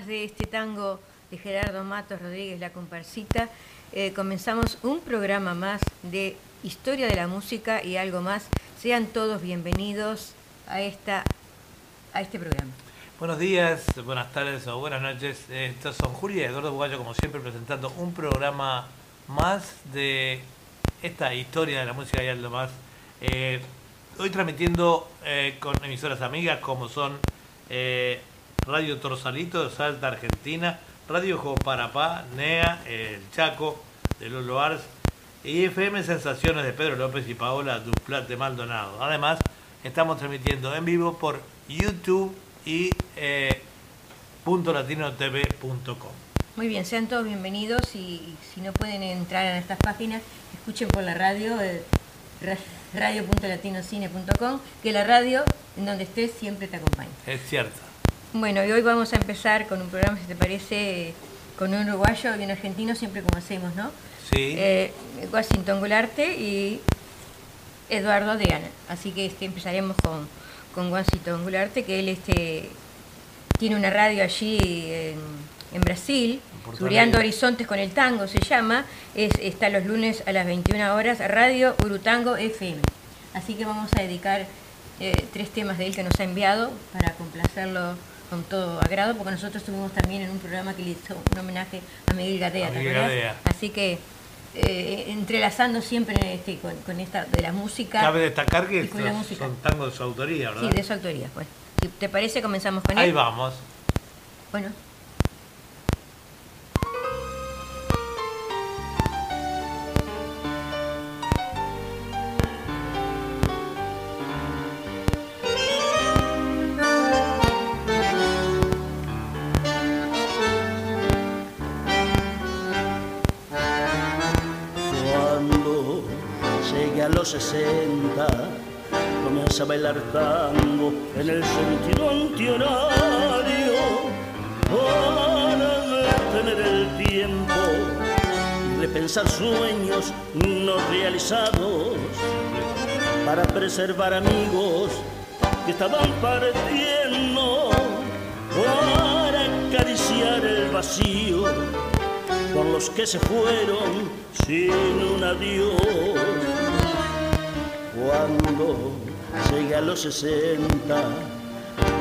de este tango de Gerardo Matos Rodríguez, La Comparsita, eh, comenzamos un programa más de historia de la música y algo más. Sean todos bienvenidos a, esta, a este programa. Buenos días, buenas tardes o buenas noches. Estos son Julia y Eduardo Bugallo, como siempre, presentando un programa más de esta historia de la música y algo más. Eh, hoy transmitiendo eh, con emisoras amigas como son Radio Torsalito de Salta, Argentina, Radio Joparapá, NEA, El Chaco, de Lolo Ars, y FM Sensaciones de Pedro López y Paola Duplat de Maldonado. Además, estamos transmitiendo en vivo por YouTube y eh, .latinotv.com. Muy bien, sean todos bienvenidos y si no pueden entrar en estas páginas, escuchen por la radio, eh, radio.latinocine.com, que la radio en donde estés siempre te acompaña. Es cierto. Bueno, y hoy vamos a empezar con un programa, si te parece, con un uruguayo y un argentino, siempre como hacemos, ¿no? Sí. Eh, Washington y Eduardo Deana. Así que este, empezaremos con, con Washington Gularte, que él este, tiene una radio allí en, en Brasil, Suriando Horizontes con el Tango se llama, es, está los lunes a las 21 horas, Radio Urutango FM. Así que vamos a dedicar eh, tres temas de él que nos ha enviado para complacerlo con todo agrado, porque nosotros estuvimos también en un programa que le hizo un homenaje a Miguel Gadea. Así que eh, entrelazando siempre este, con, con esta de la música. Cabe destacar que estos música. son tangos de su autoría, ¿verdad? Sí, de su autoría. Pues. Si te parece, comenzamos con Ahí él. vamos. Bueno. 60, comienza a bailar tango en el sentido antihorario para detener el tiempo y repensar sueños no realizados. Para preservar amigos que estaban partiendo. Para acariciar el vacío por los que se fueron sin un adiós. Cuando llegué a los 60,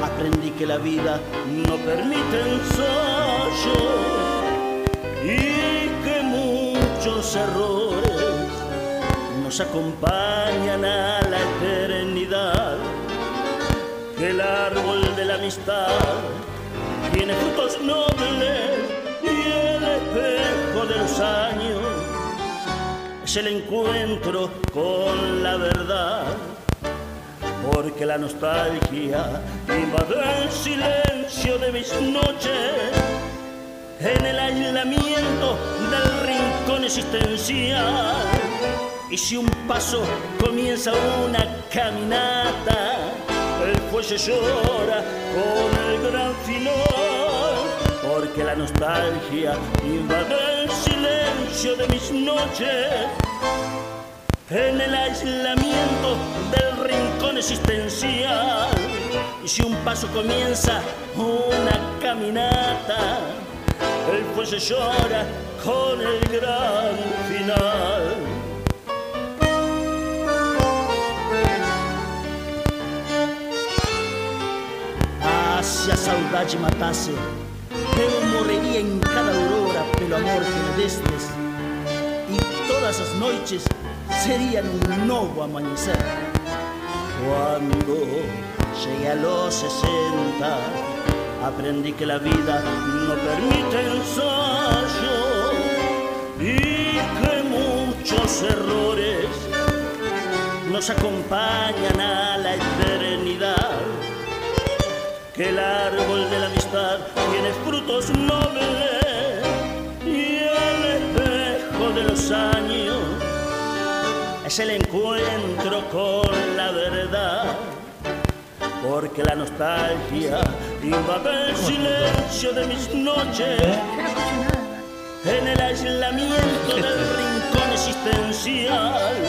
aprendí que la vida no permite ensayo y que muchos errores nos acompañan a la eternidad. Que el árbol de la amistad tiene frutos nobles y el espejo de los años es el encuentro con la verdad. Porque la nostalgia invade el silencio de mis noches en el aislamiento del rincón existencial. Y si un paso comienza una caminata, el fuelle llora con el gran final. Porque la nostalgia invade de mis noches en el aislamiento del rincón existencial. Y si un paso comienza una caminata, el fuelle llora con el gran final. Ah, se a saudade matasse, eu morreria em cada aurora pelo amor que me destes. Todas as noites seriam um novo amanhecer. Cuando llegué a los 60, aprendí que la vida no permite ensayo y que muchos errores nos acompañan a la eternidad. Que el árbol de la amistad tiene frutos nobles de los años es el encuentro con la verdad. Porque la nostalgia invade el silencio de mis noches en el aislamiento del rincón existencial.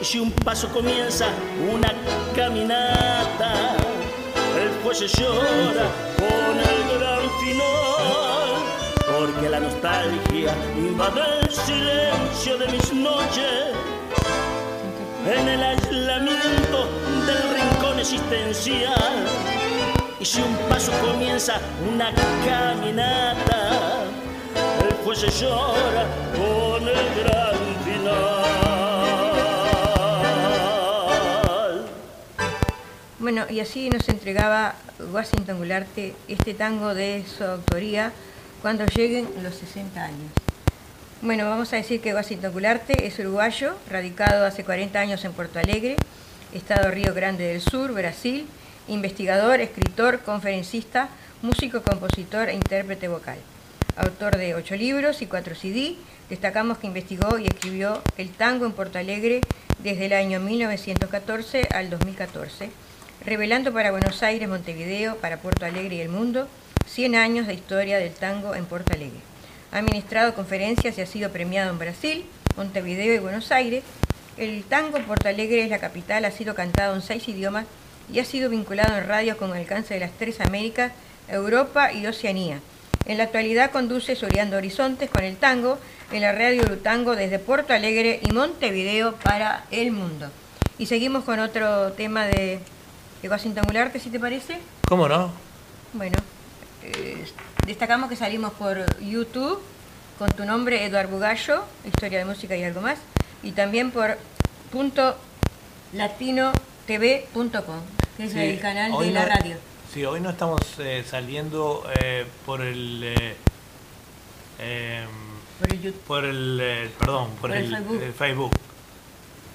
Si un paso comienza una caminata, el fuelle llora con el gran final. Nostalgia invade el silencio de mis noches. En el aislamiento del rincón existencial. Y si un paso comienza una caminata, el juez se llora con el gran final. Bueno, y así nos entregaba Washington Gularte este tango de su autoría cuando lleguen los 60 años. Bueno, vamos a decir que Washington Gularte es uruguayo, radicado hace 40 años en Porto Alegre, Estado Río Grande del Sur, Brasil, investigador, escritor, conferencista, músico, compositor e intérprete vocal. Autor de ocho libros y cuatro CD, destacamos que investigó y escribió el tango en Porto Alegre desde el año 1914 al 2014 revelando para Buenos Aires, Montevideo, para Puerto Alegre y el mundo 100 años de historia del tango en Puerto Alegre. Ha administrado conferencias y ha sido premiado en Brasil, Montevideo y Buenos Aires. El tango en Puerto Alegre es la capital, ha sido cantado en seis idiomas y ha sido vinculado en radio con alcance de las tres Américas, Europa y Oceanía. En la actualidad conduce Soriando Horizontes con el tango en la radio Urutango desde Puerto Alegre y Montevideo para el mundo. Y seguimos con otro tema de de Washington si te parece. ¿Cómo no? Bueno, eh, destacamos que salimos por YouTube con tu nombre, Eduard Bugallo, Historia de Música y algo más, y también por punto latinotv.com, que es Sí, el canal de la radio. Sí, hoy no estamos eh, saliendo eh, por el... eh, em, Por el YouTube. por el, eh, perdón, por, Por el el, Facebook. el Facebook.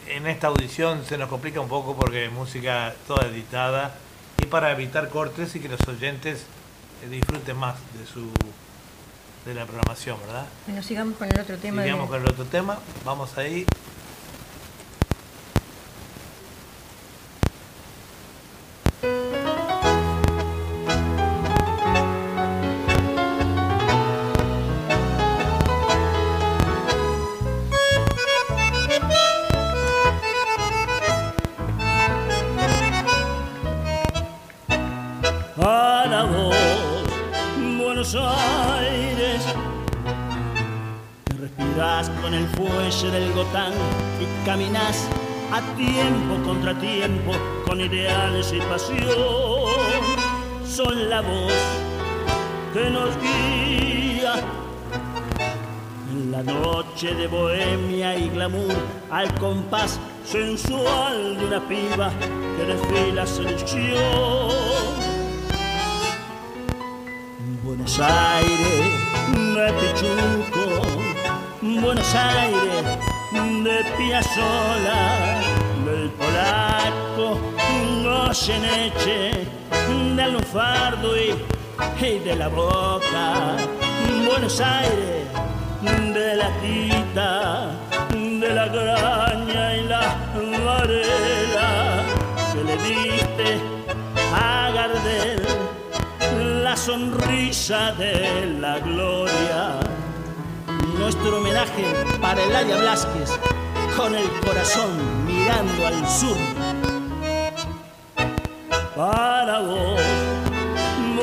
En esta audición se nos complica un poco porque música toda editada y para evitar cortes y que los oyentes eh, disfruten más de su de la programación, ¿verdad? Bueno, sigamos con el otro tema. de- Sigamos con el otro tema, vamos ahí. El fuelle del Gotán y caminas a tiempo contra tiempo con ideales y pasión. Son la voz que nos guía en la noche de bohemia y glamour al compás sensual de una piba que desfila seducción. Buenos Aires de Pichuco, Buenos Aires de Piazzola, del polaco Goyeneche, del lunfardo y, y de la boca. Buenos Aires de la tita, de la graña y la varela que le diste a Gardel la sonrisa de la gloria. Nuestro homenaje para Eladia Blasquez, con el corazón mirando al sur. Para vos,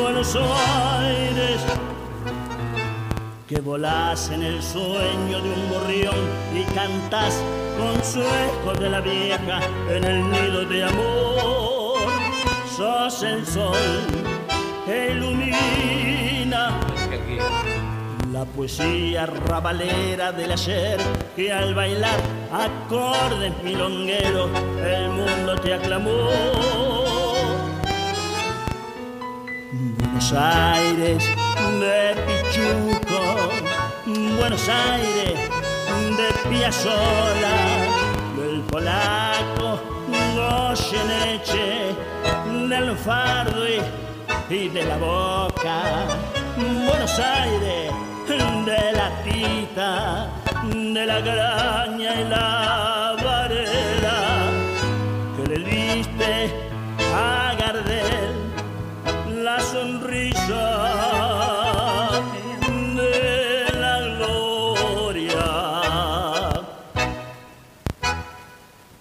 Buenos Aires, que volás en el sueño de un gorrión y cantás con su eco de la vieja en el nido de amor. Sos el sol que ilumina la poesía rabalera del ayer que al bailar acordes milongueros el mundo te aclamó. Buenos Aires de Pichuco, Buenos Aires de Piazzola, del polaco Goyeneche, del fardo y, y de la boca. Buenos Aires de la tita, de la graña y la varela que le diste a Gardel la sonrisa de la gloria.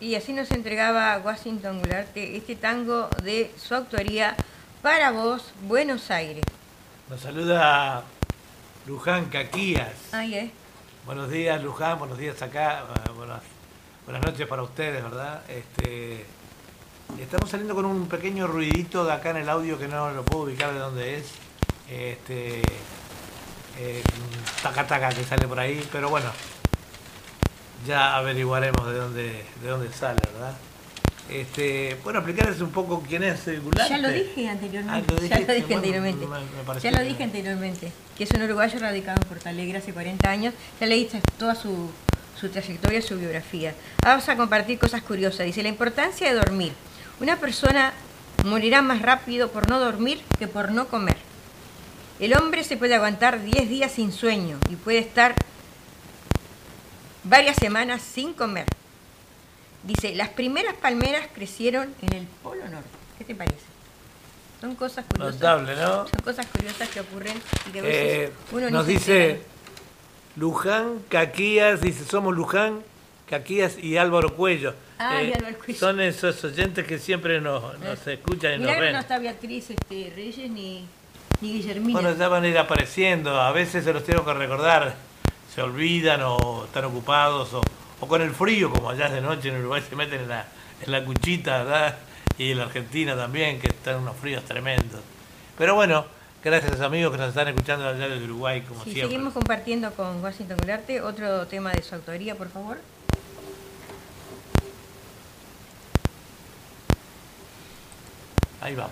Y así nos entregaba Washington Gularte este tango de su autoría para vos, Buenos Aires. Nos saluda Luján Caquías. Ahí es. Buenos días, Luján, buenos días acá, eh, buenas, buenas noches para ustedes, ¿verdad? Este, estamos saliendo con un pequeño ruidito de acá en el audio que no lo puedo ubicar de dónde es. Este, eh, taca taca que sale por ahí, pero bueno, ya averiguaremos de dónde, de dónde sale, ¿verdad? Este, bueno, explicarles un poco quién es Gularte. Ya lo dije anteriormente. Ah, lo ya lo dije bueno, anteriormente. me- me pareció ya lo dije anteriormente. Que es un uruguayo radicado en Porto Alegre hace 40 años. Ya leíste toda su, su trayectoria, su biografía. Vamos a compartir cosas curiosas. Dice, la importancia de dormir. Una persona morirá más rápido por no dormir que por no comer. El hombre se puede aguantar 10 días sin sueño y puede estar varias semanas sin comer. Dice, las primeras palmeras crecieron en el Polo Norte. ¿Qué te parece? Son cosas curiosas. Notable, ¿no? Son cosas curiosas que ocurren y que a veces Eh, uno nos dice. Luján, Caquías, dice, somos Luján, Caquías y Álvaro Cuello. Eh, Ah, y Álvaro Cuello. Son esos oyentes que siempre nos, nos escuchan y nos Mirá ven. no está Beatriz este, Reyes ni, ni Guillermina. Bueno, ya van a ir apareciendo, a veces se los tengo que recordar, se olvidan o están ocupados o, o con el frío, como allá de noche en Uruguay se meten en la, en la cuchita, ¿verdad? Y en la Argentina también, que están unos fríos tremendos. Pero bueno, gracias amigos que nos están escuchando allá de Uruguay, como Sí, siempre. seguimos compartiendo con Washington Gularte otro tema de su autoría, por favor. Ahí vamos.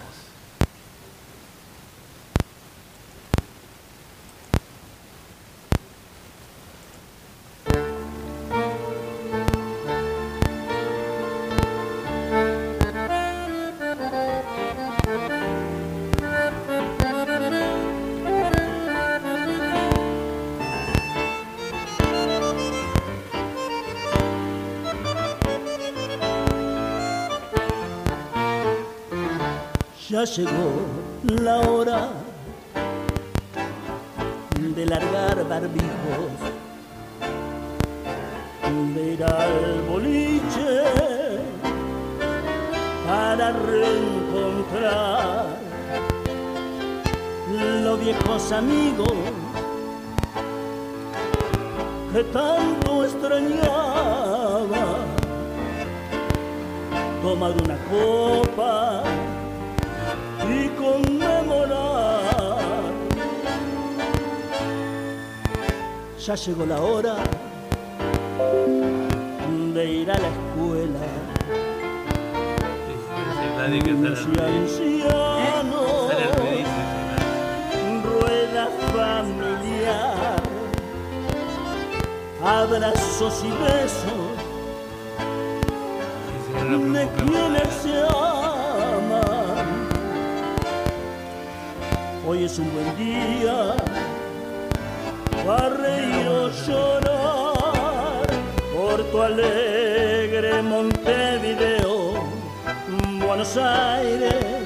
Llegó la hora de largar barbijos, de ir al boliche para reencontrar los viejos amigos que tanto extrañaba. Tomar una copa y conmemorar. Ya llegó la hora de ir a la escuela. Sí, que rueda familiar, abrazos y besos de quienes se Hoy es un buen día para reír o llorar. Porto Alegre, Montevideo, Buenos Aires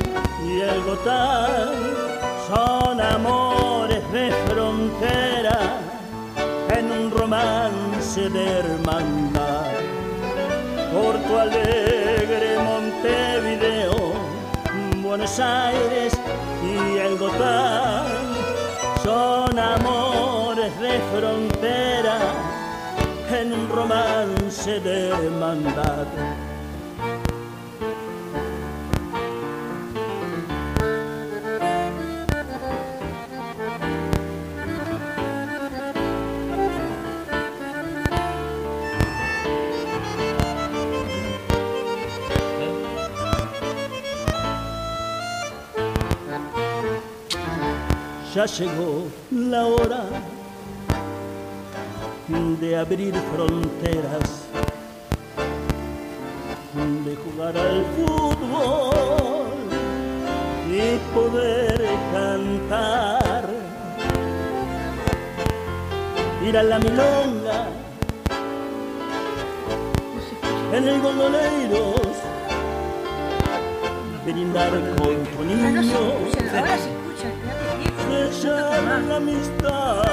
y el Gotán son amores de frontera en un romance de hermandad. Porto Alegre, Montevideo, Buenos Aires Gotán son amores de frontera en un romance de hermandad. Ya llegó la hora de abrir fronteras, de jugar al fútbol y poder cantar, ir a la milonga en el gondoleiros, brindar con tu niño, la amistad.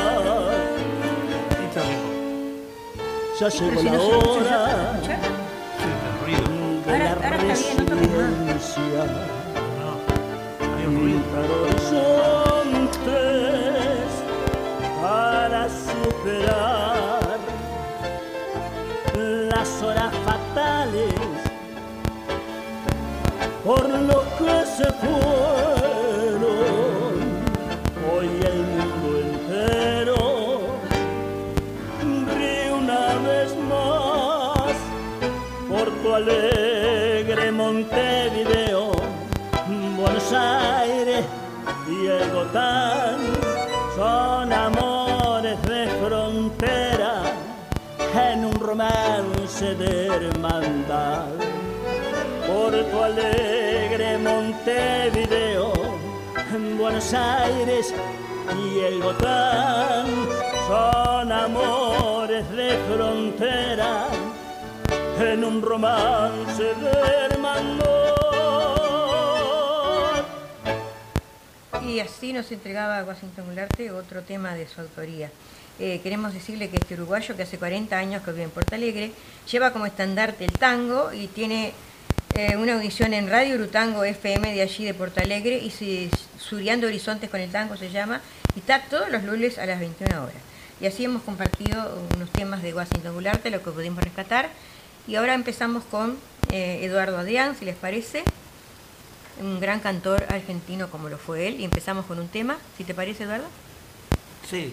Ya llegó la hora de la resiliencia. Pintar horizontes para superar las horas fatales por lo que se fue. Alegre Montevideo, Buenos Aires y el Gotán son amores de frontera en un romance de hermandad. Por tu alegre Montevideo, en Buenos Aires y el Gotán son amores de frontera en un romance de hermandad. Y así nos entregaba Washington Gularte otro tema de su autoría. Eh, queremos decirle que este uruguayo, que hace 40 años que vive en Porto Alegre, lleva como estandarte el tango y tiene eh, una audición en Radio Urutango FM de allí de Porto Alegre y si, Suriando Horizontes con el tango se llama y está todos los lunes a las 21 horas. Y así hemos compartido unos temas de Washington Gularte, lo que pudimos rescatar. Y ahora empezamos con eh, Eduardo Adrián, si les parece un gran cantor argentino como lo fue él. Y empezamos con un tema, si te parece, Eduardo. Sí.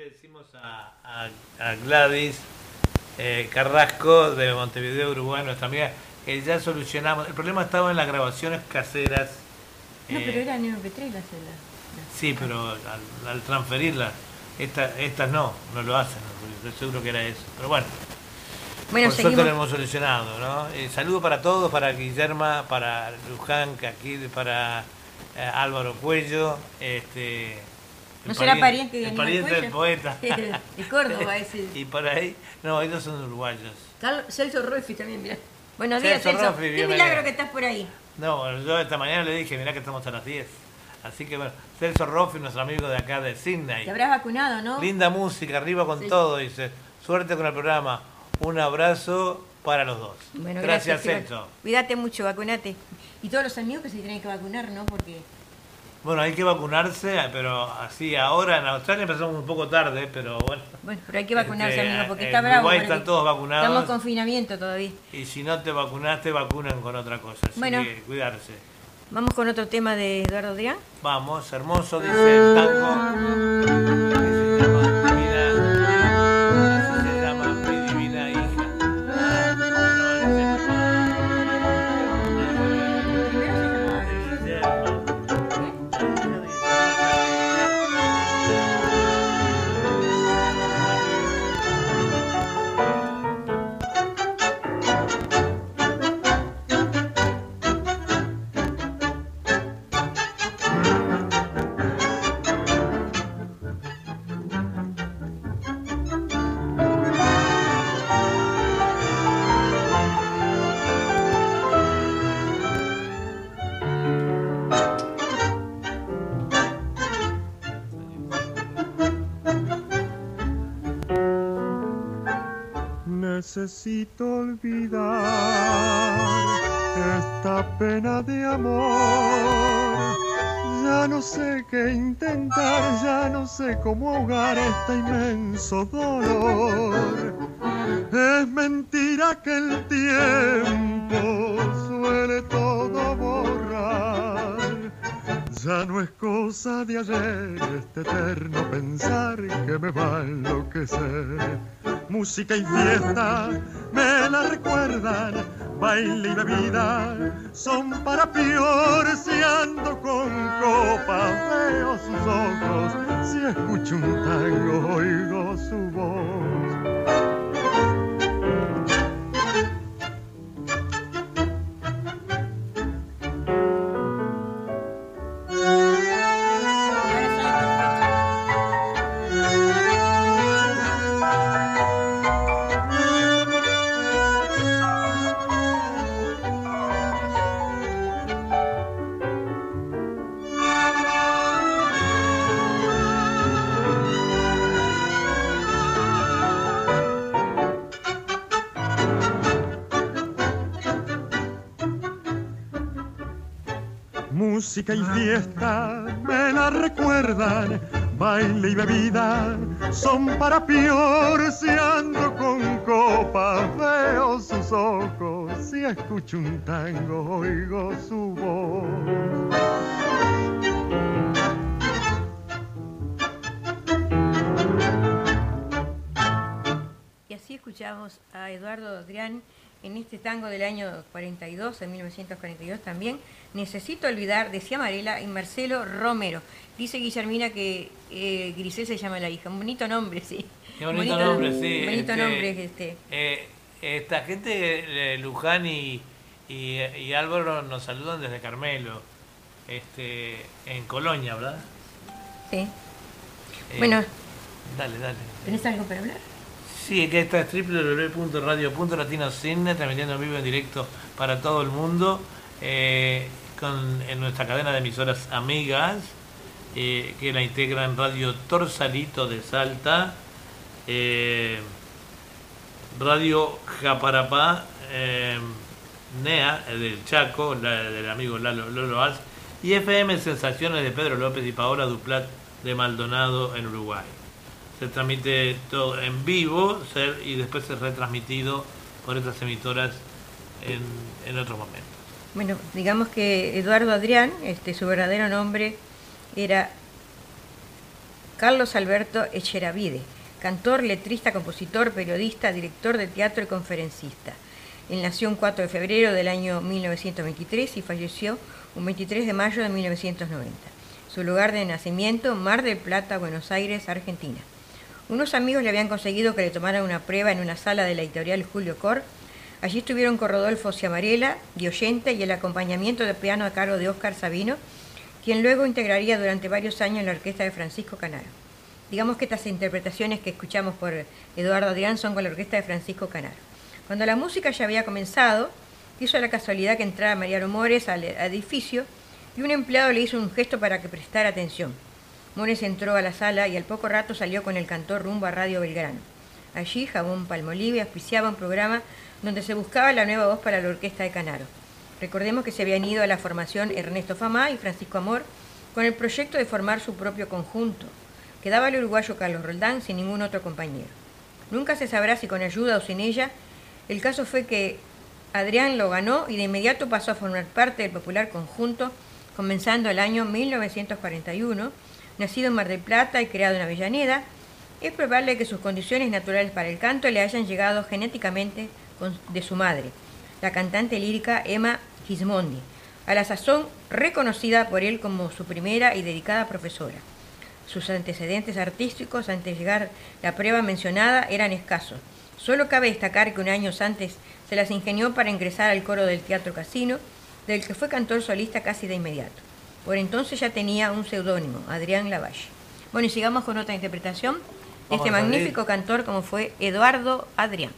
le decimos a, Gladys eh, Carrasco de Montevideo, Uruguay, nuestra amiga, que ya solucionamos. El problema estaba en las grabaciones caseras. No, pero eh, era en MP3 la Sí, pero al, transferirlas, estas no, no lo hacen. Estoy seguro que era eso. Pero bueno. Bueno, Por suerte lo hemos solucionado, ¿no? Eh, saludo para todos, para Guillerma, para Luján, que aquí, para Álvaro Cuello, este, ¿No será pariente de El pariente del poeta. de Córdoba ese. y por ahí, no, ellos son uruguayos. Carlos, Celso Roffi también, mira. Buenos días, Celso Qué bienvenido. milagro que estás por ahí. No, yo esta mañana le dije, mirá que estamos a las 10. Así que bueno, Celso Roffi, nuestro amigo de acá de Sydney. Te habrás vacunado, ¿no? Linda música, arriba con todo, dice. Suerte con el programa. Un abrazo para los dos. Bueno, gracias, gracias, Celso. Cuídate mucho, vacunate. Y todos los amigos que se tienen que vacunar, ¿no? Porque Bueno, hay que vacunarse, pero así ahora en Australia empezamos un poco tarde, pero bueno. Bueno, pero hay que vacunarse, Este, amigo, porque en está bravo. Uruguay están todos vacunados. Estamos en confinamiento todavía. Y si no te vacunaste, vacunan con otra cosa. Así Bueno. que cuidarse. Vamos con otro tema de Eduardo Adrián. Vamos, hermoso, dice el tango. Necesito olvidar esta pena de amor. Ya no sé qué intentar, ya no sé cómo ahogar este inmenso dolor. Es mentira que el tiempo suele todo borrar. Ya no es cosa de ayer este eterno pensar que me va a enloquecer. Música y fiesta me la recuerdan, baile y bebida son para peor si ando con copas, veo sus ojos, si escucho un tango oigo su voz. Y fiesta me la recuerdan, baile y bebida son para peor si ando con copas, veo sus ojos, si escucho un tango oigo su voz. Y así escuchamos a Eduardo Adrián en este tango del año 42, en 1942 también. Necesito olvidar, decía Marela, y Marcelo Romero. Dice Guillermina que eh, Grisel se llama la hija. Un bonito nombre, sí. Qué bonito nombre, sí. Bonito este, nombre, este. eh, esta gente, eh, Luján y, y, y Álvaro, nos saludan desde Carmelo, este, en Colonia, ¿verdad? Sí. Eh, Bueno, Dale, dale. ¿tenés algo para hablar? Sí, que esta es www.radio.latinocine, transmitiendo en vivo en directo para todo el mundo, eh, con, en nuestra cadena de emisoras amigas, eh, que la integran Radio Torsalito de Salta, eh, Radio Japarapá, NEA del Chaco, la, del amigo Lalo, Lolo y FM Sensaciones de Pedro López y Paola Duplat de Maldonado en Uruguay se transmite todo en vivo y después es retransmitido por estas emitoras en, en otros momentos. Bueno, digamos que Eduardo Adrián, este, su verdadero nombre era Carlos Alberto Echeravide, cantor, letrista, compositor, periodista, director de teatro y conferencista. Él nació un 4 de febrero del año 1923 y falleció un 23 de mayo de 1990. Su lugar de nacimiento, Mar del Plata, Buenos Aires, Argentina. Unos amigos le habían conseguido que le tomaran una prueba en una sala de la editorial Julio Cor. Allí estuvieron con Rodolfo Ciamarela, de y el acompañamiento de piano a cargo de Óscar Sabino, quien luego integraría durante varios años la orquesta de Francisco Canaro. Digamos que estas interpretaciones que escuchamos por Eduardo Adrián son con la orquesta de Francisco Canaro. Cuando la música ya había comenzado, hizo la casualidad que entrara Mariano Mores al edificio y un empleado le hizo un gesto para que prestara atención. Mores entró a la sala y al poco rato salió con el cantor rumbo a Radio Belgrano. Allí, Jabón Palmolive auspiciaba un programa donde se buscaba la nueva voz para la orquesta de Canaro. Recordemos que se habían ido a la formación Ernesto Famá y Francisco Amor con el proyecto de formar su propio conjunto. Quedaba el uruguayo Carlos Roldán sin ningún otro compañero. Nunca se sabrá si con ayuda o sin ella. El caso fue que Adrián lo ganó y de inmediato pasó a formar parte del popular conjunto, comenzando el año 1941, nacido en Mar del Plata y creado en Avellaneda. Es probable que sus condiciones naturales para el canto le hayan llegado genéticamente de su madre, la cantante lírica Emma Gismondi, a la sazón reconocida por él como su primera y dedicada profesora. Sus antecedentes artísticos antes de llegar la prueba mencionada eran escasos. Solo cabe destacar que un año antes se las ingenió para ingresar al coro del Teatro Casino, del que fue cantor solista casi de inmediato. Por entonces ya tenía un seudónimo, Adrián Lavalle. Bueno, y sigamos con otra interpretación de este magnífico cantor como fue Eduardo Adrián.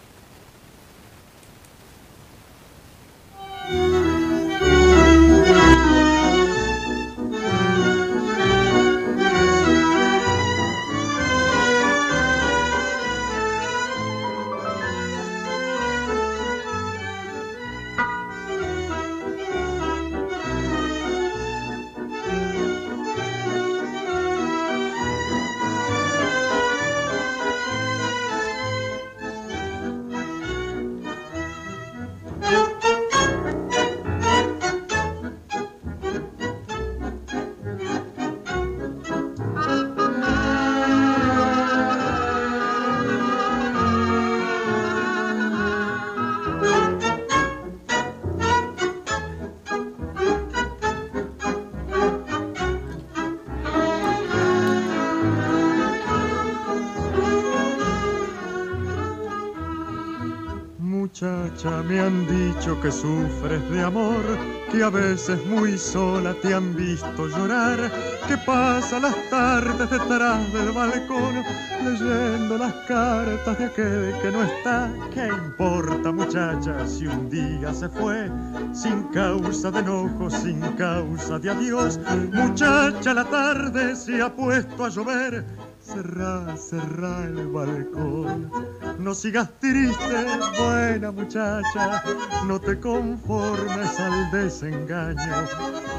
Que sufres de amor, que a veces muy sola te han visto llorar, que pasa las tardes detrás del balcón leyendo las cartas de aquel que no está. ¿Qué importa muchacha si un día se fue sin causa de enojo, sin causa de adiós? Muchacha, la tarde se ha puesto a llover cerrá, cerrá el balcón. No sigas triste, buena muchacha, no te conformes al desengaño.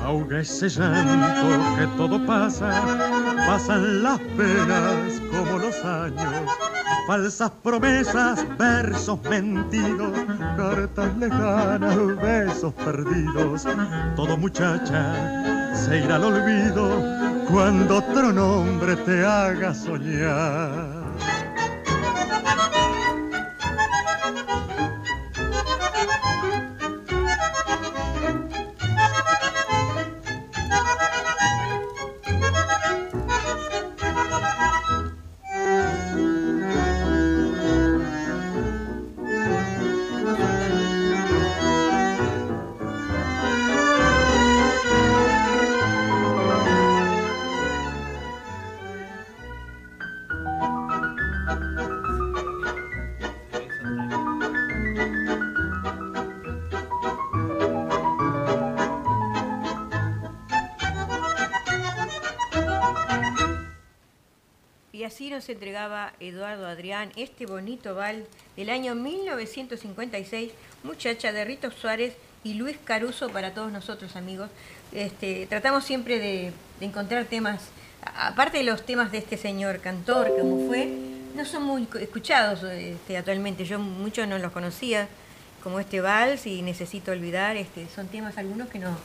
Ahoga ese llanto que todo pasa, pasan las penas como los años. Falsas promesas, versos mentidos, cartas lejanas, besos perdidos. Todo muchacha se irá al olvido cuando otro nombre te haga soñar. Eduardo Adrián este bonito bal del año 1956, muchacha de Rito Suárez y Luis Caruso para todos nosotros amigos. Este, tratamos siempre de, encontrar temas, aparte de los temas de este señor cantor, como fue, no son muy escuchados este, actualmente, yo muchos no los conocía, como este vals y Necesito Olvidar, este, son temas algunos que no...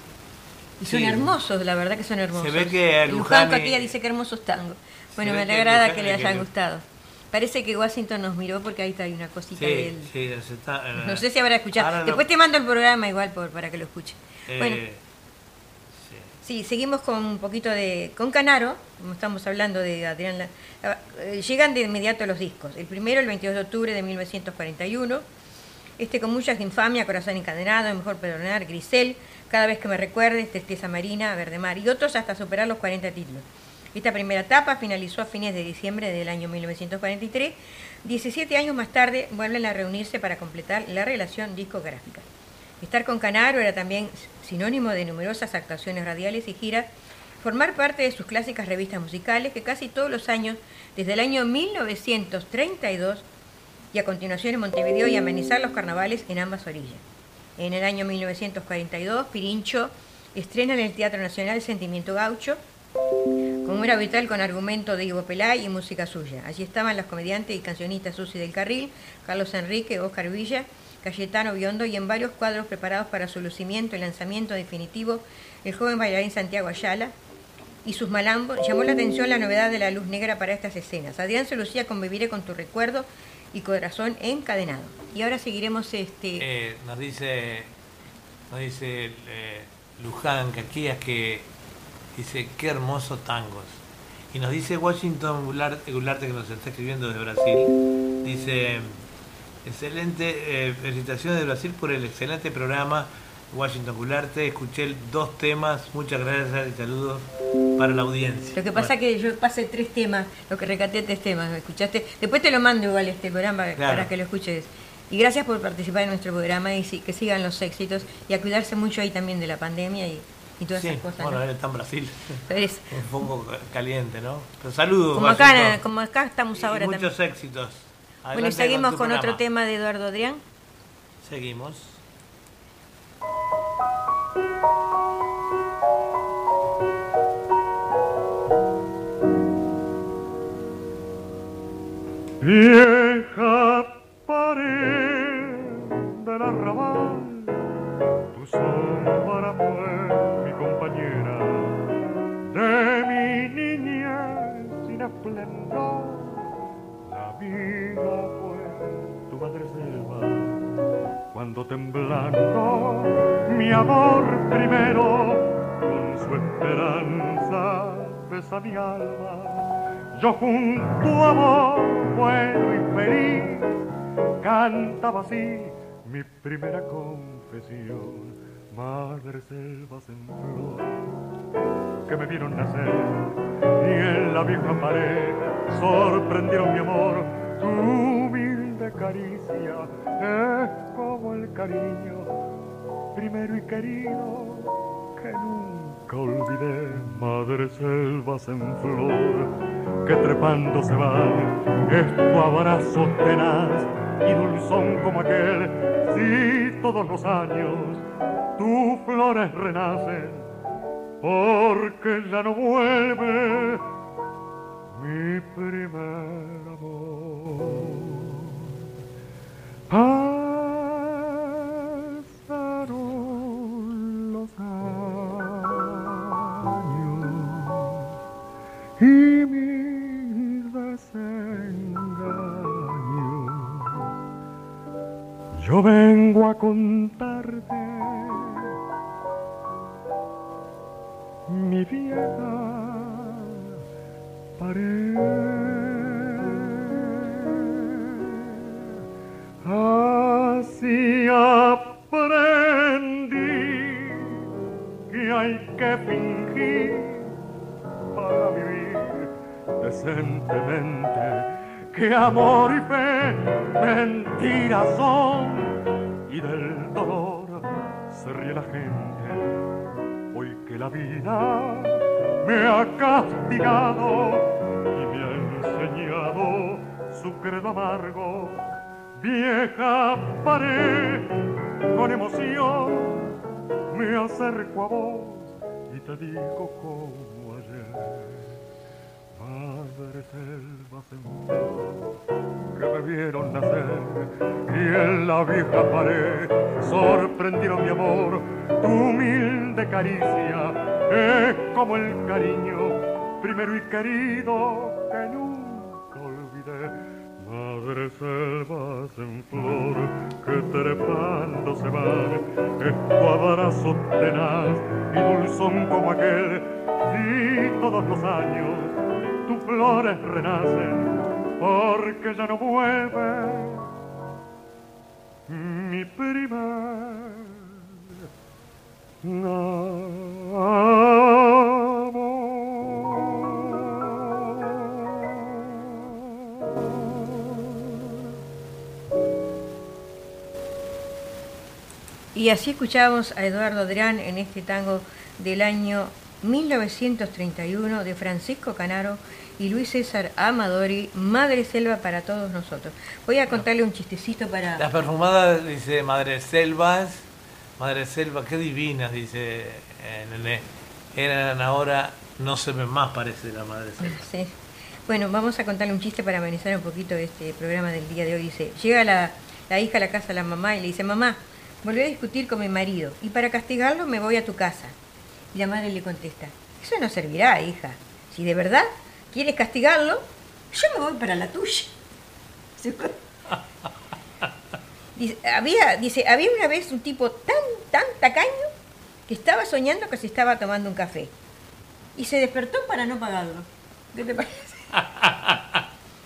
Y son hermosos, la verdad que son hermosos. Se ve que Luján dice que hermosos tangos. Bueno, me alegrada que, le hayan gustado. Parece que Washington nos miró porque ahí está hay una cosita de él. Sí, está, no sé si habrá escuchado. Después te mando el programa igual por, para que lo escuche. Eh, bueno, sí. seguimos con un poquito de... Con Canaro, como estamos hablando de Adrián... Eh, llegan de inmediato los discos. El primero, el 22 de octubre de 1941. Este con muchas infamia, Corazón encadenado, Mejor perdonar, Grisel, Cada vez que me recuerdes, Tristeza Marina, Verde Mar y otros hasta superar los 40 títulos. Esta primera etapa finalizó a fines de diciembre del año 1943. 17 años más tarde vuelven a reunirse para completar la relación discográfica. Estar con Canaro era también sinónimo de numerosas actuaciones radiales y giras, formar parte de sus clásicas revistas musicales que casi todos los años, desde el año 1932 y a continuación en Montevideo y amenizar los carnavales en ambas orillas. En el año 1942, Pirincho estrena en el Teatro Nacional Sentimiento Gaucho, como era habitual con argumento de Ivo Pelay y música suya. Allí estaban los comediantes y cancionistas Susi del Carril, Carlos Enrique, Oscar Villa, Cayetano Biondo y en varios cuadros preparados para su lucimiento y lanzamiento definitivo, el joven bailarín Santiago Ayala y sus malambos llamó la atención la novedad de la luz negra para estas escenas. Adrián se lucía con Viviré con tu recuerdo y Corazón encadenado. Y ahora seguiremos este... Eh, nos dice, nos dice eh, Luján Caquías que dice, qué hermoso tangos. Y nos dice Washington Gularte, que nos está escribiendo de Brasil, dice, excelente, eh, felicitaciones de Brasil por el excelente programa. Washington Gularte, escuché dos temas, muchas gracias y saludos para la audiencia. Lo que pasa es que yo pasé tres temas, lo que recaté tres temas, escuchaste? Después te lo mando igual este programa para que lo escuches. Y gracias por participar en nuestro programa y que sigan los éxitos y a cuidarse mucho ahí también de la pandemia y y todas esas cosas. Bueno, él está en Brasil. Es, un poco caliente, ¿no? Pero saludos. Como acá, como acá estamos ahora muchos Muchos éxitos. bueno, y seguimos con, otro tema de Eduardo Adrián. Seguimos. Vieja así mi primera confesión. Madre selvas en flor, que me vieron nacer y en la vieja pared sorprendieron mi amor. Tu humilde caricia es como el cariño primero y querido que nunca olvidé. Madre selvas en flor que trepando se van, es tu abrazo tenaz y dulzón como aquel, si todos los años tus flores renacen, porque ya no vuelve mi primer amor. Pasaron yo vengo a contarte mi vieja pared. Así aprendí que hay que fingir para vivir decentemente que amor y fe mentiras son y del dolor se ríe la gente hoy que la vida me ha castigado y me ha enseñado su credo amargo vieja pared con emoción me acerco a vos y te digo como ayer madre selvas en que me vieron nacer y en la vieja pared sorprendieron mi amor. Tu humilde caricia es como el cariño primero y querido que nunca olvidé. Madre selvas en flor que trepando se van, es tu abrazo tenaz y dulzón como aquel, y todos los años tus flores renacen, porque ya no mueve mi primer Y así escuchamos a Eduardo Adrián en este tango del año 1931 de Francisco Canaro y Luis César Amadori, Madre Selva para todos nosotros. Voy a contarle un chistecito para... Las perfumadas, dice Madre Selvas, Madre Selva, qué divinas, dice Nené. Eran ahora, no se ven más, parece la Madre Selva. Sí. Bueno, vamos a contarle un chiste para amenizar un poquito este programa del día de hoy. Dice, llega la, la hija a la casa de la mamá y le dice, mamá, volví a discutir con mi marido y para castigarlo me voy a tu casa. Y la madre le contesta, eso no servirá, hija. Si de verdad quieres castigarlo, yo me voy para la tuya. Dice, había, dice, había una vez un tipo tan, tan tacaño que estaba soñando que se estaba tomando un café. Y se despertó para no pagarlo. ¿Qué te parece?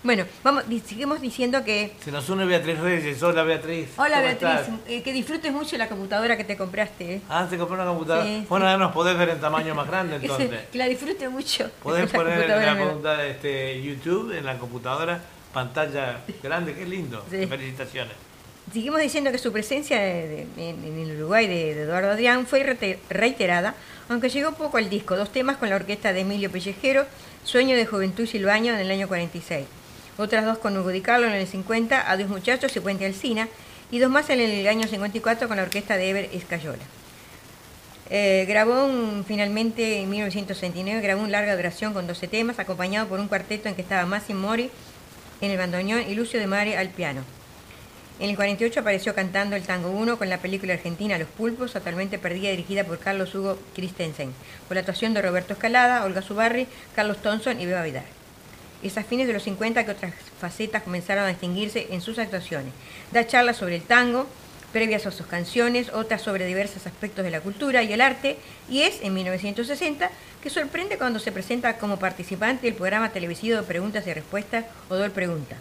Bueno, vamos, seguimos diciendo que. Se nos une Beatriz Reyes. Hola Beatriz. Hola ¿Cómo Beatriz, eh, que disfrutes mucho la computadora que te compraste. ¿eh? Ah, se compró una computadora. Sí, bueno, sí. ahora nos podés ver en tamaño más grande entonces. que la disfrute mucho. Podés la poner en la computadora, este, YouTube, en la computadora, pantalla grande, qué lindo. Sí. Felicitaciones. Seguimos diciendo que su presencia de- de- en, en el Uruguay de, de Eduardo Adrián fue reiterada, aunque llegó poco al disco. Dos temas con la orquesta de Emilio Pellejero, Sueño de Juventud Silvaño en el año 46. Otras dos con Hugo Di Carlo en el 50, Adiós Muchachos y Puente Alcina. Y dos más en el año 54 con la orquesta de Ever Escayola. Eh, grabó finalmente en 1969, grabó un larga duración con 12 temas, acompañado por un cuarteto en que estaba Massimo Mori en el bandoneón y Lucio de Mare al piano. En el 48 apareció cantando el tango 1 con la película argentina Los Pulpos, totalmente perdida, dirigida por Carlos Hugo Christensen, con la actuación de Roberto Escalada, Olga Zubarri, Carlos Thompson y Beba Vidal. Es a fines de los 50 que otras facetas comenzaron a distinguirse en sus actuaciones. Da charlas sobre el tango, previas a sus canciones, otras sobre diversos aspectos de la cultura y el arte, y es en 1960 que sorprende cuando se presenta como participante del programa televisivo de preguntas y respuestas Odol Pregunta.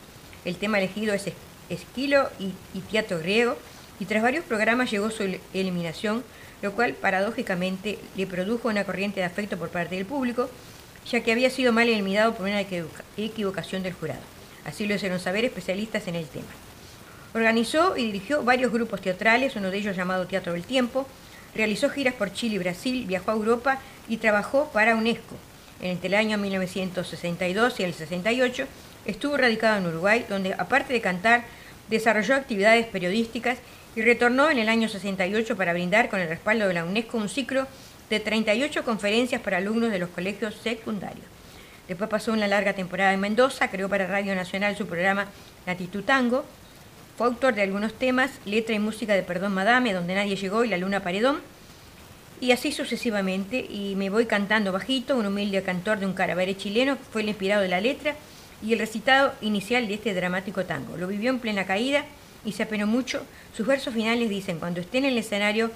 El tema elegido es es- Esquilo y, y teatro griego, y tras varios programas llegó su el- eliminación, lo cual paradójicamente le produjo una corriente de afecto por parte del público, ya que había sido mal eliminado por una equivoca- equivocación del jurado. Así lo hicieron saber especialistas en el tema. Organizó y dirigió varios grupos teatrales, uno de ellos llamado Teatro del Tiempo, realizó giras por Chile y Brasil, viajó a Europa y trabajó para UNESCO. Entre el año 1962 y el 68 estuvo radicado en Uruguay, donde aparte de cantar, desarrolló actividades periodísticas y retornó en el año 68 para brindar con el respaldo de la UNESCO un ciclo de 38 conferencias para alumnos de los colegios secundarios. Después pasó una larga temporada en Mendoza, creó para Radio Nacional su programa Latitud Tango, fue autor de algunos temas, letra y música de Perdón Madame, Donde Nadie Llegó y La Luna Paredón, y así sucesivamente, y me voy cantando bajito, un humilde cantor de un caravere chileno, fue el inspirado de la letra y el recitado inicial de este dramático tango. Lo vivió en plena caída y se apenó mucho. Sus versos finales dicen, cuando esté en el escenario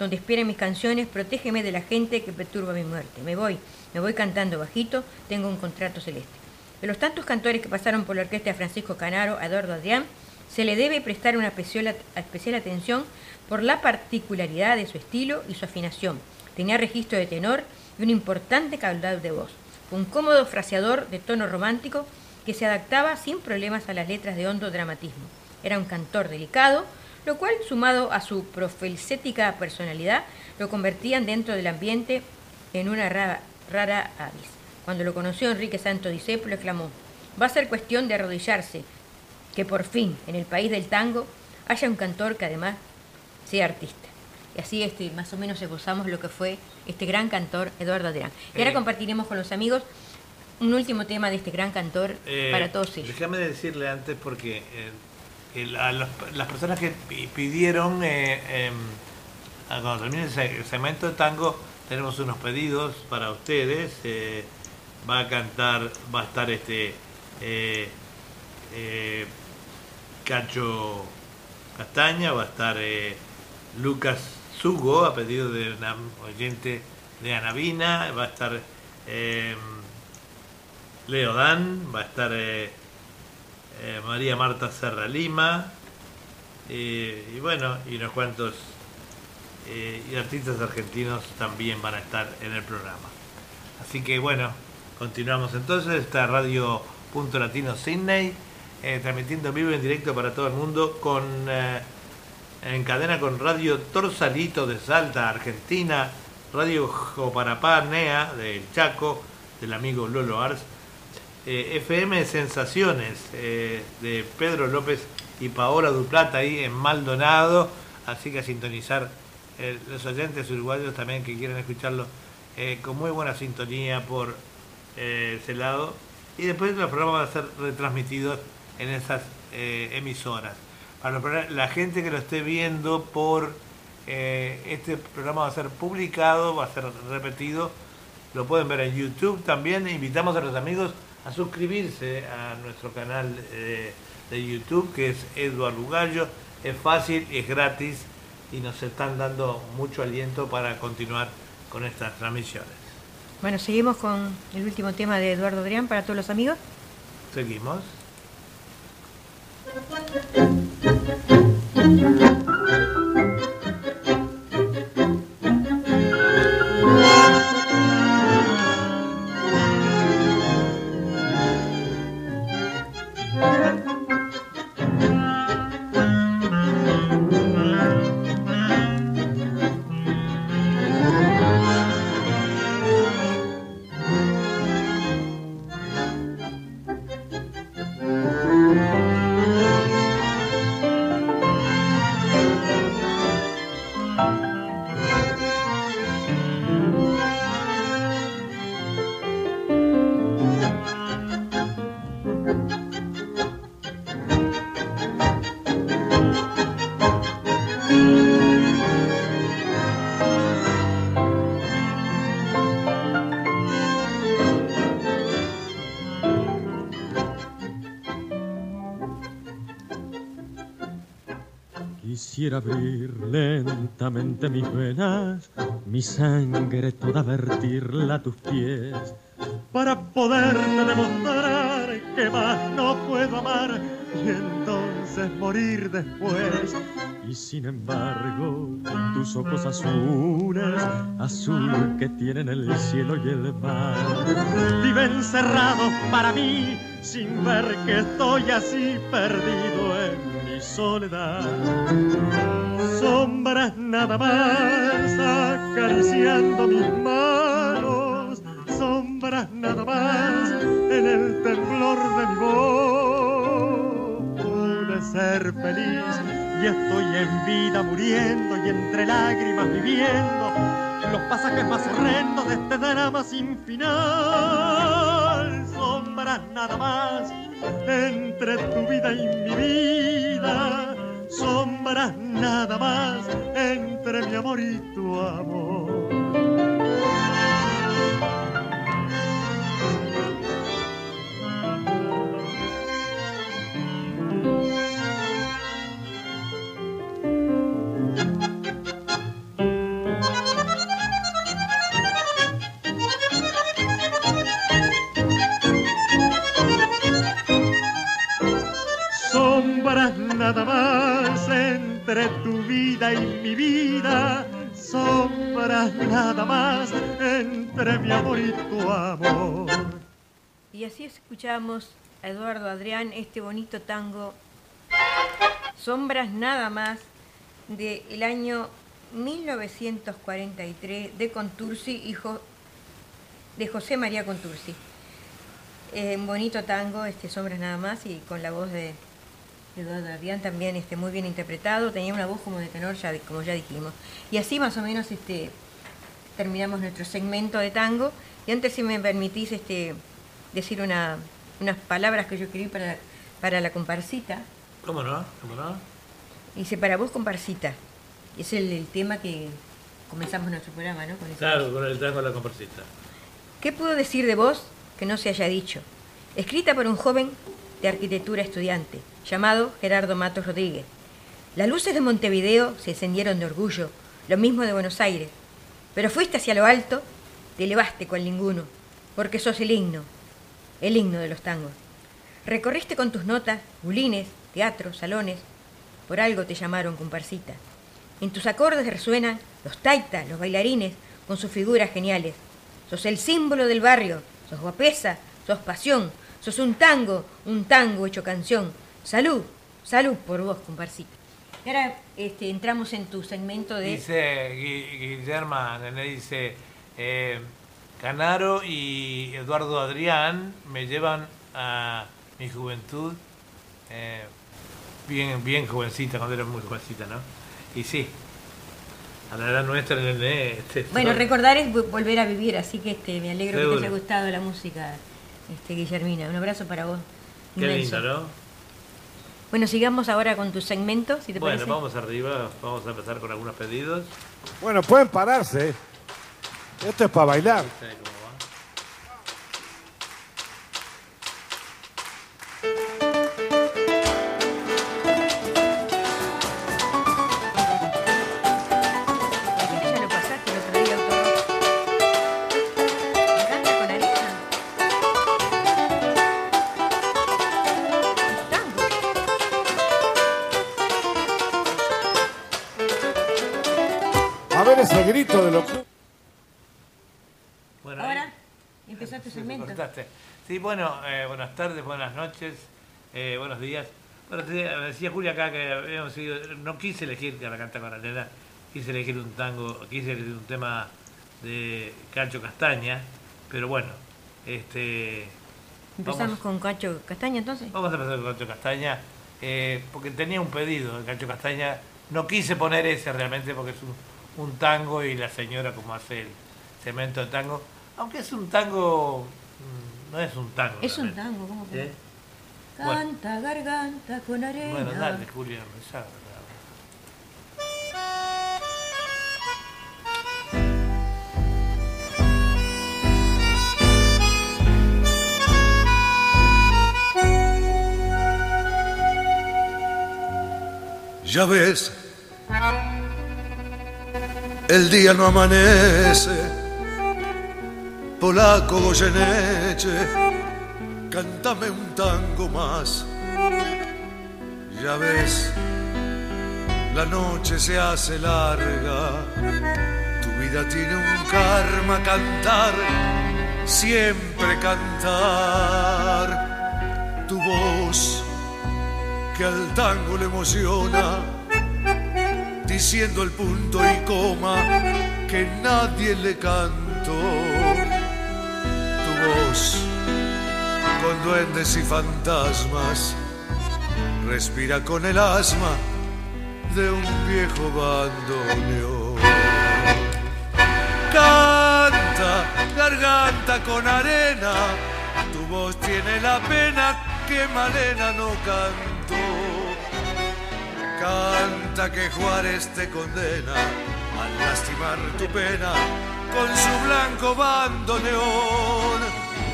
donde esperen mis canciones, protégeme de la gente que perturba mi muerte. Me voy, me voy cantando bajito, tengo un contrato celeste. De los tantos cantores que pasaron por la orquesta de Francisco Canaro, Eduardo Adrián, se le debe prestar una especial, especial atención por la particularidad de su estilo y su afinación. Tenía registro de tenor y un importante caudal de voz. Un cómodo fraseador de tono romántico que se adaptaba sin problemas a las letras de hondo dramatismo. Era un cantor delicado, lo cual, sumado a su profilcética personalidad, lo convertían dentro del ambiente en una rara, rara avis. Cuando lo conoció Enrique Santo Discépolo, exclamó, va a ser cuestión de arrodillarse, que por fin, en el país del tango, haya un cantor que además sea artista. Y así este, más o menos esbozamos lo que fue este gran cantor Eduardo Adrián. Y ahora Eh. compartiremos con los amigos un último tema de este gran cantor Eh, para todos ellos. Déjame decirle antes porque eh, las personas que pi- pidieron, eh, a cuando termine el se- el segmento de tango, tenemos unos pedidos para ustedes. eh, va a cantar, va a estar este eh, eh, Cacho Castaña, va a estar eh, Lucas Sugo, a pedido de una oyente de Anavina, va a estar em, Leo Dan, va a estar eh, María Marta Serra Lima, eh, y bueno, y unos cuantos eh, y artistas argentinos también van a estar en el programa. Así que bueno, continuamos entonces, esta Radio Punto Latino Sydney, transmitiendo en vivo en directo para todo el mundo con en cadena con Radio Torsalito de Salta, Argentina, Radio Joparapá, NEA del Chaco, del amigo Lolo Ars, eh, FM Sensaciones eh, de Pedro López y Paola Duplata ahí en Maldonado, así que a sintonizar eh, los oyentes uruguayos también que quieren escucharlo con muy buena sintonía por ese lado. Y después los programas van a ser retransmitidos en esas emisoras. Para la gente que lo esté viendo por este programa va a ser publicado, va a ser repetido, lo pueden ver en YouTube también. Invitamos a los amigos a suscribirse a nuestro canal eh, de YouTube que es Eduardo Gallo. Es fácil, es gratis y nos están dando mucho aliento para continuar con estas transmisiones. Bueno, seguimos con el último tema de Eduardo Adrián para todos los amigos. Seguimos. abrir lentamente mis venas, mi sangre toda vertirla a tus pies, para poderte demostrar que más no puedo amar y entonces morir después. Y sin embargo, tus ojos azules, azul que tienen el cielo y el mar, viven cerrados para mí, sin ver que estoy así perdido en soledad. Sombras nada más acariciando mis manos, sombras nada más en el temblor de mi voz. Pude ser feliz y estoy en vida muriendo y entre lágrimas viviendo los pasajes más horrendos de este drama sin final. Sombras nada más entre tu vida y mi vida, sombras nada más entre mi amor y tu amor. Nada más entre tu vida y mi vida, sombras nada más entre mi amor y tu amor. Y así escuchamos a Eduardo Adrián este bonito tango, Sombras nada más, del año 1943 de Contursi, hijo de José María Contursi. Eh, bonito tango, este Sombras nada más, y con la voz de Eduardo Adrián también este, muy bien interpretado, tenía una voz como de tenor, ya, como ya dijimos. Y así más o menos este, terminamos nuestro segmento de tango. Y antes, si me permitís este, decir una, unas palabras que yo escribí para, para la comparsita. ¿Cómo no? ¿Cómo no? Dice, para vos comparsita. Es el, tema que comenzamos nuestro programa, ¿no? claro, con el tango de la comparsita. ¿Qué puedo decir de vos que no se haya dicho? Escrita por un joven de arquitectura estudiante, llamado Gerardo Matos Rodríguez. Las luces de Montevideo se encendieron de orgullo, lo mismo de Buenos Aires, pero fuiste hacia lo alto, te elevaste con ninguno, porque sos el himno, el himno de los tangos. Recorriste con tus notas bulines, teatros, salones, por algo te llamaron comparsita. En tus acordes resuenan los taitas, los bailarines, con sus figuras geniales. Sos el símbolo del barrio, sos guapesa, sos pasión, Sos un tango, un tango hecho canción. Salud, salud por vos, comparsita. Y ahora este, entramos en tu segmento de... Dice Gui- Guillermo, Nené dice, eh, Canaro y Eduardo Adrián me llevan a mi juventud, eh, bien, bien jovencita, cuando era muy jovencita, ¿no? Y sí, a la edad nuestra, Nené, este, Bueno, soy- recordar es vo- volver a vivir, así que este, me alegro que te haya gustado la música, este, Guillermina. Un abrazo para vos. Qué inmenso. lindo, ¿no? Bueno, sigamos ahora con tu segmento, si te Bueno, parece. vamos arriba, vamos a empezar con algunos pedidos. Bueno, pueden pararse. Esto es para bailar. Bueno, eh, buenas tardes, buenas noches, eh, buenos días. Bueno, te- decía Julia acá que habíamos sido, no quise elegir que la canta con Arena, quise elegir un tango, quise elegir un tema de Cacho Castaña, pero bueno, este Empezamos vamos, con Cacho Castaña entonces. vamos a empezar con Cacho Castaña, eh, porque tenía un pedido de Cacho Castaña, no quise poner ese realmente porque es un, un tango y la señora como hace el cemento de tango, aunque es un tango, no es un tango. Es un tango, ¿cómo que? ¿Eh? Bueno. Canta garganta con arena. Bueno, dale, Julia, empezá. Ya ves, el día no amanece. Polaco Goyeneche, cántame un tango más. Ya ves, la noche se hace larga. Tu vida tiene un karma cantar, siempre cantar. Tu voz que al tango le emociona, diciendo el punto y coma que nadie le cantó. Con duendes y fantasmas respira con el asma de un viejo bandoneón. Canta, garganta con arena, tu voz tiene la pena que Malena no cantó. Canta que Juárez te condena al lastimar tu pena con su blanco bandoneón.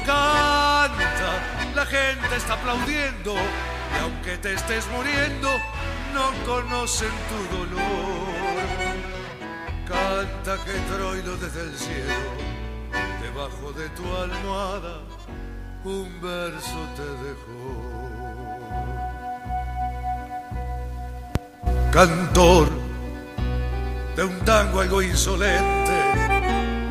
Canta, la gente está aplaudiendo y aunque te estés muriendo, no conocen tu dolor. Canta que Troilo desde el cielo, debajo de tu almohada, un verso te dejó. Cantor de un tango algo insolente,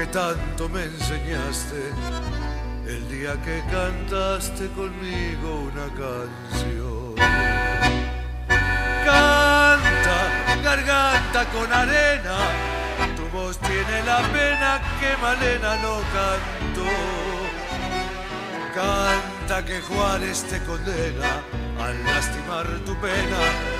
que tanto me enseñaste el día que cantaste conmigo una canción. Canta, garganta con arena, tu voz tiene la pena que Malena no cantó. Canta que Juárez te condena al lastimar tu pena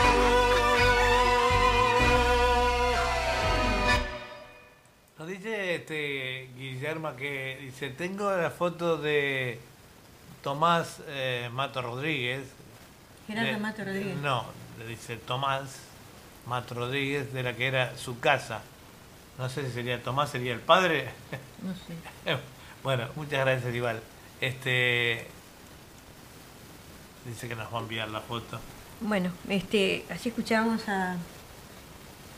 Nos dice este Guillermo que dice, tengo la foto de Tomás eh, Mato Rodríguez. Gerardo de- Mato Rodríguez. No, le dice Tomás Mato Rodríguez, de la que era su casa. No sé si sería Tomás, sería el padre. No sé. bueno, muchas gracias igual. Este dice que nos va a enviar la foto. Bueno, este, así escuchábamos a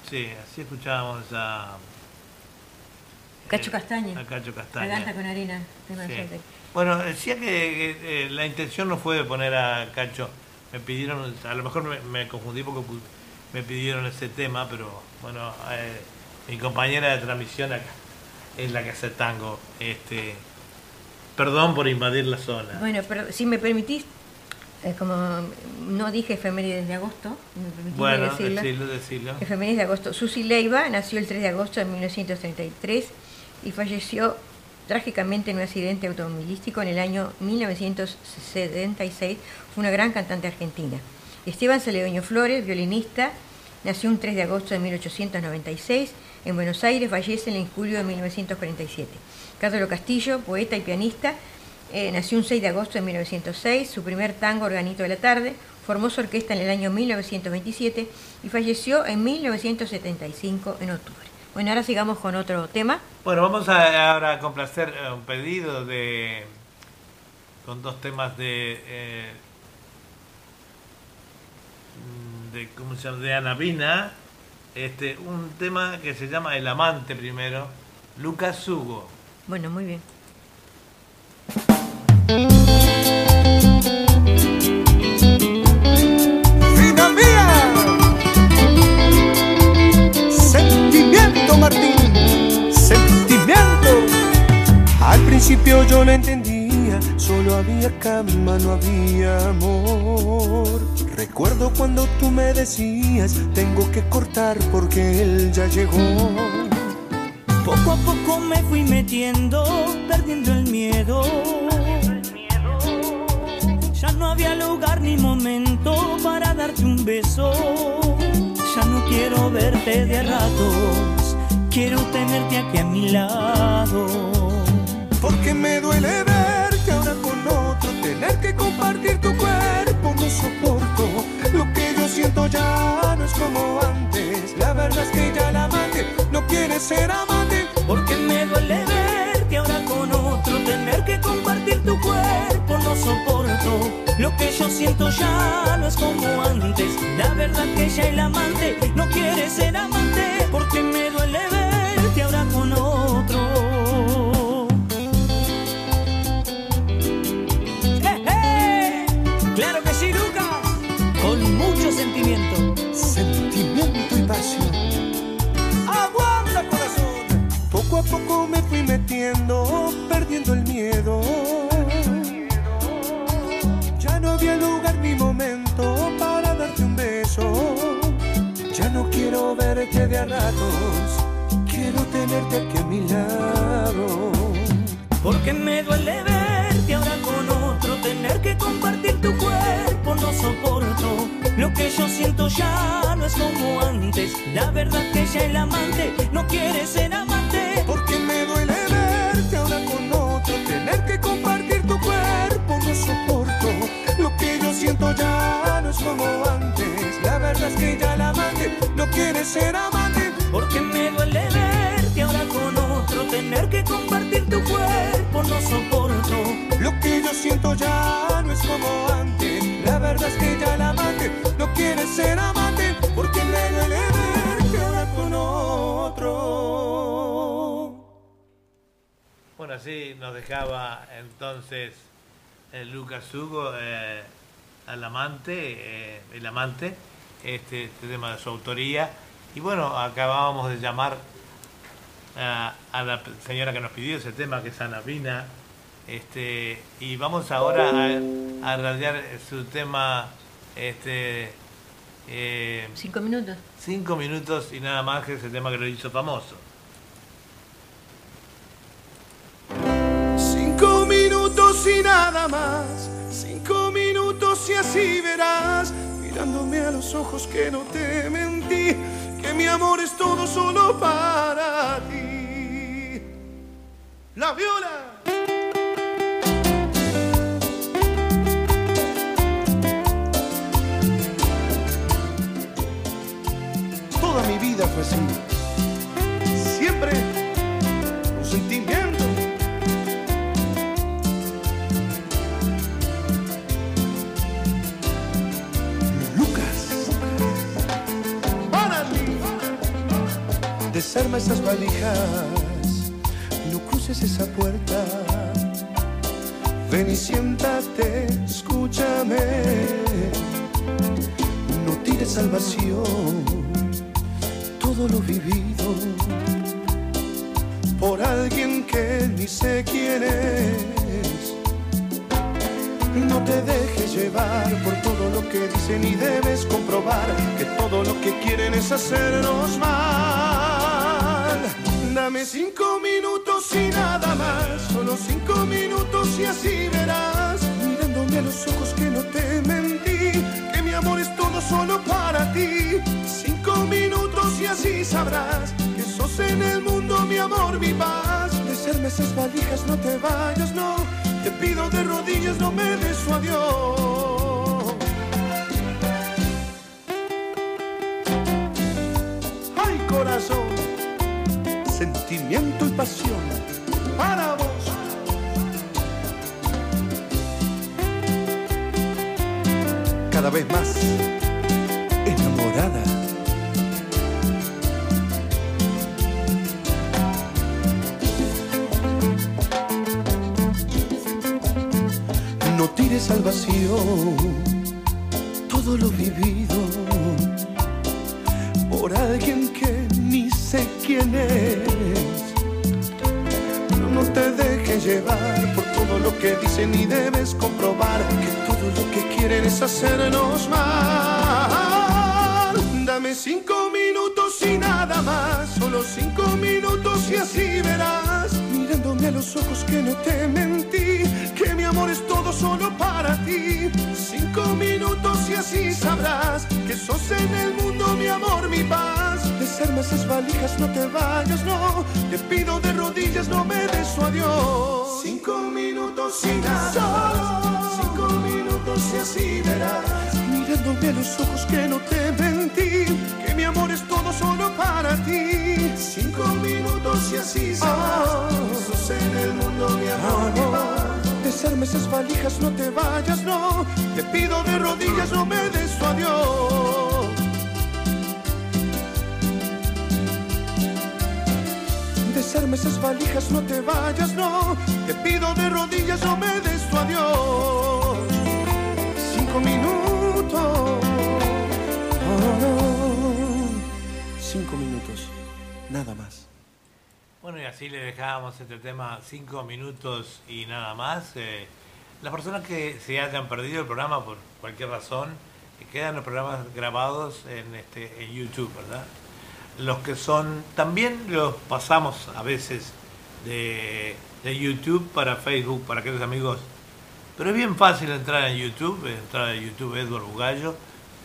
Sí, así escuchábamos a Cacho Castaña. A Cacho Castaña. con harina. Sí. Bueno, decía que, que, eh, la intención no fue de poner a Cacho. Me pidieron, a lo mejor me, me confundí porque me pidieron ese tema, pero bueno, eh, mi compañera de transmisión acá es la que hace tango. Este, perdón por invadir la zona. Bueno, pero si me permitís, eh, como no dije efemérides de agosto, me permitís Bueno, decirlo. decirlo, decirlo. Efemérides de agosto. Susi Leiva nació el 3 de agosto de 1933 y falleció trágicamente en un accidente automovilístico en el año 1976. Fue una gran cantante argentina. Esteban Celedonio Flores, violinista, nació un 3 de agosto de 1896 en Buenos Aires, fallece en julio de 1947. Carlos Castillo, poeta y pianista, eh, nació un 6 de agosto de 1906, su primer tango Organito de la Tarde, formó su orquesta en el año 1927 y falleció en 1975 en octubre. Bueno, ahora sigamos con otro tema. Bueno, vamos a, ahora a complacer eh, un pedido de con dos temas de eh, de cómo se llama de Ana Pina, este un tema que se llama El amante primero, Lucas Hugo. Bueno, muy bien. Martín, sentimiento. Al principio yo no entendía, solo había cama, no había amor. Recuerdo cuando tú me decías, tengo que cortar porque él ya llegó. Poco a poco me fui metiendo, perdiendo el miedo. Ya no había lugar ni momento para darte un beso. Ya no quiero verte de a ratos, quiero tenerte aquí a mi lado. Porque me duele verte ahora con otro, tener que compartir tu cuerpo, no soporto. Lo que yo siento ya no es como antes. La verdad es que ya la amante no quiere ser amante. Porque me duele verte ahora con otro, tener que compartir tu cuerpo, no soporto. Lo que yo siento ya no es como antes. La verdad que ya el amante no quiere ser amante, porque Poco a poco me fui metiendo, perdiendo el miedo. Ya no había lugar ni momento para darte un beso. Ya no quiero verte de a ratos, quiero tenerte aquí a mi lado. Porque me duele verte ahora con otro, tener que compartir tu cuerpo, no soporto. Lo que yo siento ya no es como antes. La verdad que ya el amante no quiere ser amante. Tener que compartir tu cuerpo, no soporto. Lo que yo siento ya no es como antes. La verdad es que ya la amante no quiere ser amante. Porque me duele verte ahora con otro, tener que compartir tu cuerpo, no soporto. Lo que yo siento ya no es como antes. La verdad es que así nos dejaba entonces eh, Lucas Hugo eh, al amante, eh, el amante, este, este tema de su autoría. Y bueno, acabábamos de llamar a, a la señora que nos pidió ese tema, que es Ana Pina. Este, y vamos ahora a, a radiar su tema este, eh, Cinco minutos. cinco minutos y nada más que ese tema que lo hizo famoso. nada más. Cinco minutos y así verás, mirándome a los ojos que no te mentí, que mi amor es todo solo para ti. La viola. Toda mi vida fue así Desarma esas valijas, no cruces esa puerta. Ven y siéntate, escúchame. No tires salvación, todo lo vivido por alguien que ni sé quién es. No te dejes llevar por todo lo que dicen y debes comprobar que todo lo que quieren es hacernos mal. Dame cinco minutos y nada más, solo cinco minutos y así verás, mirándome a los ojos que no te mentí, que mi amor es todo solo para ti. Cinco minutos y así sabrás que sos en el mundo mi amor, mi paz. Desarme esas valijas, no te vayas, no. Te pido de rodillas, no me des su adiós. Ay, corazón, sentimiento y pasión para vos. Cada vez más enamorada. No tires al vacío todo lo vivido por alguien que quién es. No, no te dejes llevar por todo lo que dicen y debes comprobar que todo lo que quieren es hacernos mal. Dame cinco minutos y nada más, solo cinco minutos y así verás, mirándome a los ojos que no te mentí, que mi amor es todo solo para ti. Cinco minutos y así sabrás que sos en el mundo mi amor, mi paz. Desarma esas valijas, no te vayas, no. Te pido de rodillas, no me des adiós. Cinco minutos y nada. Cinco minutos y así verás. Mirándome a los ojos que no te mentí, que mi amor es todo solo para ti. Cinco minutos y así sabrás que sos en el mundo mi amor, mi paz. Desarme esas valijas, no te vayas, no. Te pido de rodillas, no me des su adiós. Desarme esas valijas, no te vayas, no. Te pido de rodillas, no me des tu adiós. Cinco minutos. Cinco minutos, nada más. Bueno, y así le dejábamos este tema cinco minutos y nada más. Eh, las personas que se hayan perdido el programa por cualquier razón, que quedan los programas grabados en, este, en YouTube, ¿verdad? Los que son, también los pasamos a veces de, de YouTube para Facebook, para aquellos amigos. Pero es bien fácil entrar en YouTube, entrar en YouTube Edward Bugallo,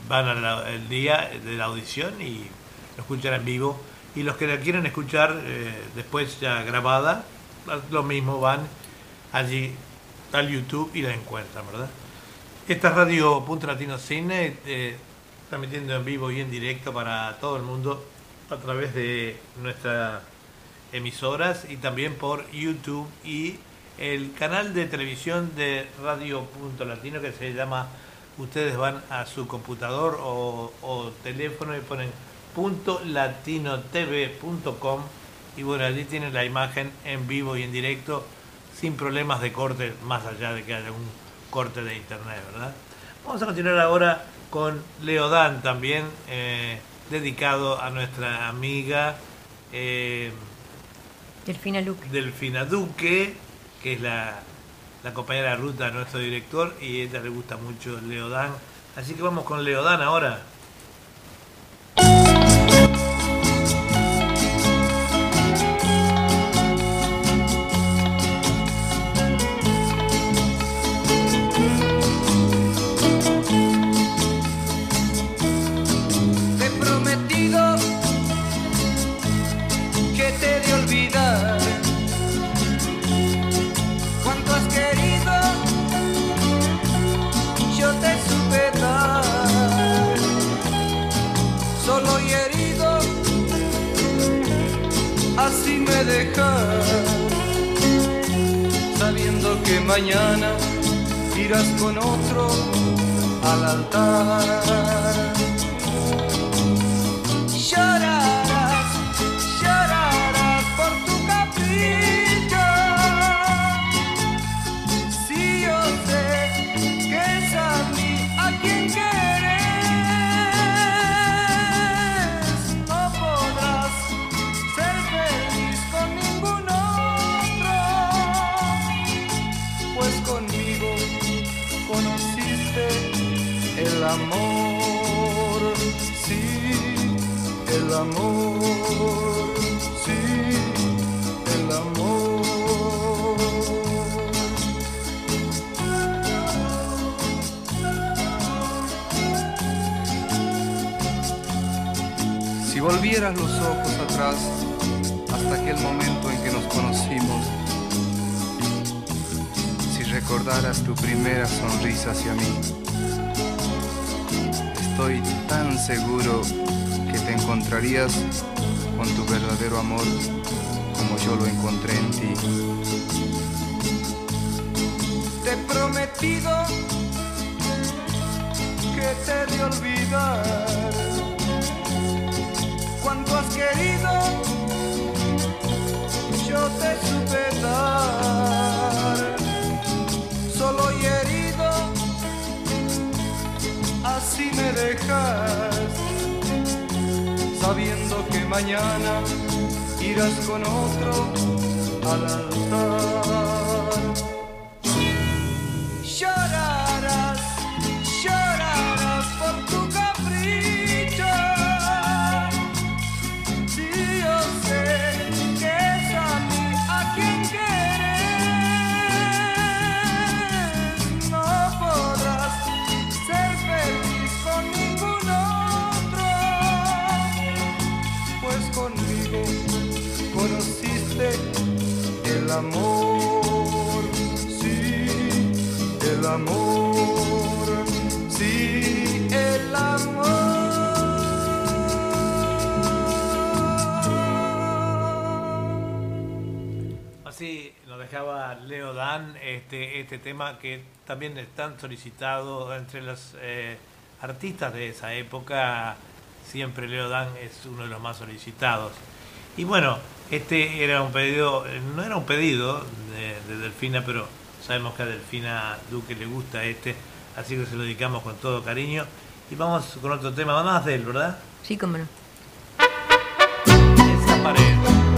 van al día de la audición y lo escuchan en vivo y los que la quieren escuchar eh, después ya grabada, lo mismo van allí al YouTube y la encuentran, ¿verdad? Esta es Radio Punto Latino Cine, eh, transmitiendo en vivo y en directo para todo el mundo a través de nuestras emisoras y también por YouTube y el canal de televisión de Radio Punto Latino que se llama, ustedes van a su computador o, o teléfono y ponen .latinotv.com y bueno, allí tienen la imagen en vivo y en directo sin problemas de corte, más allá de que haya un corte de internet, ¿verdad? Vamos a continuar ahora con Leodán también, eh, dedicado a nuestra amiga eh, Delfina Luque. Delfina Duque, que es la, la compañera de ruta de nuestro director y a ella le gusta mucho Leodán. Así que vamos con Leodán ahora. Mañana irás con otro al altar. Con tu verdadero amor mañana irás con otro al altar. Tema que también es tan solicitado entre los eh, artistas de esa época. Siempre Leo Dan es uno de los más solicitados. Y bueno, este era un pedido, no era un pedido de, de Delfina, pero sabemos que a Delfina Duque le gusta este, así que se lo dedicamos con todo cariño. Y vamos con otro tema más de él, ¿verdad? Sí, cómo no. Esa pared.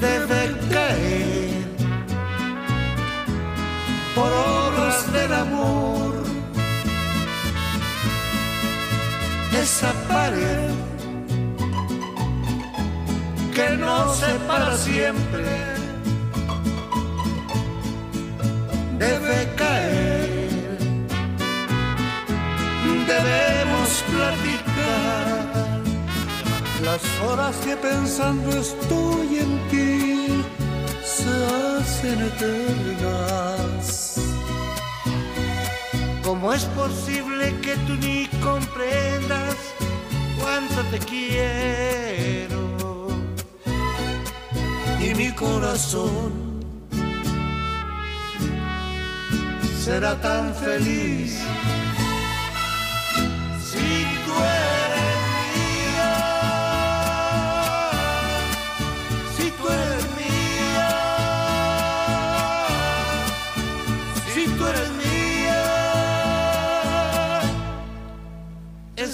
debe caer por obras del amor. Esa pared que nos separa siempre debe caer. Debemos platicar las horas que pensando estoy en ti se hacen eternas. ¿Cómo es posible que tú ni comprendas cuánto te quiero? Y mi corazón será tan feliz si tú eres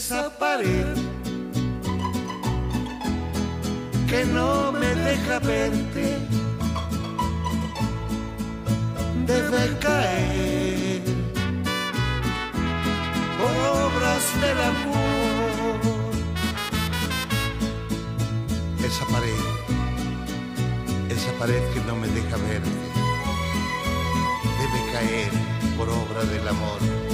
esa pared que no me deja verte, debe caer por obras del amor. Esa pared, esa pared que no me deja verte, debe caer por obra del amor.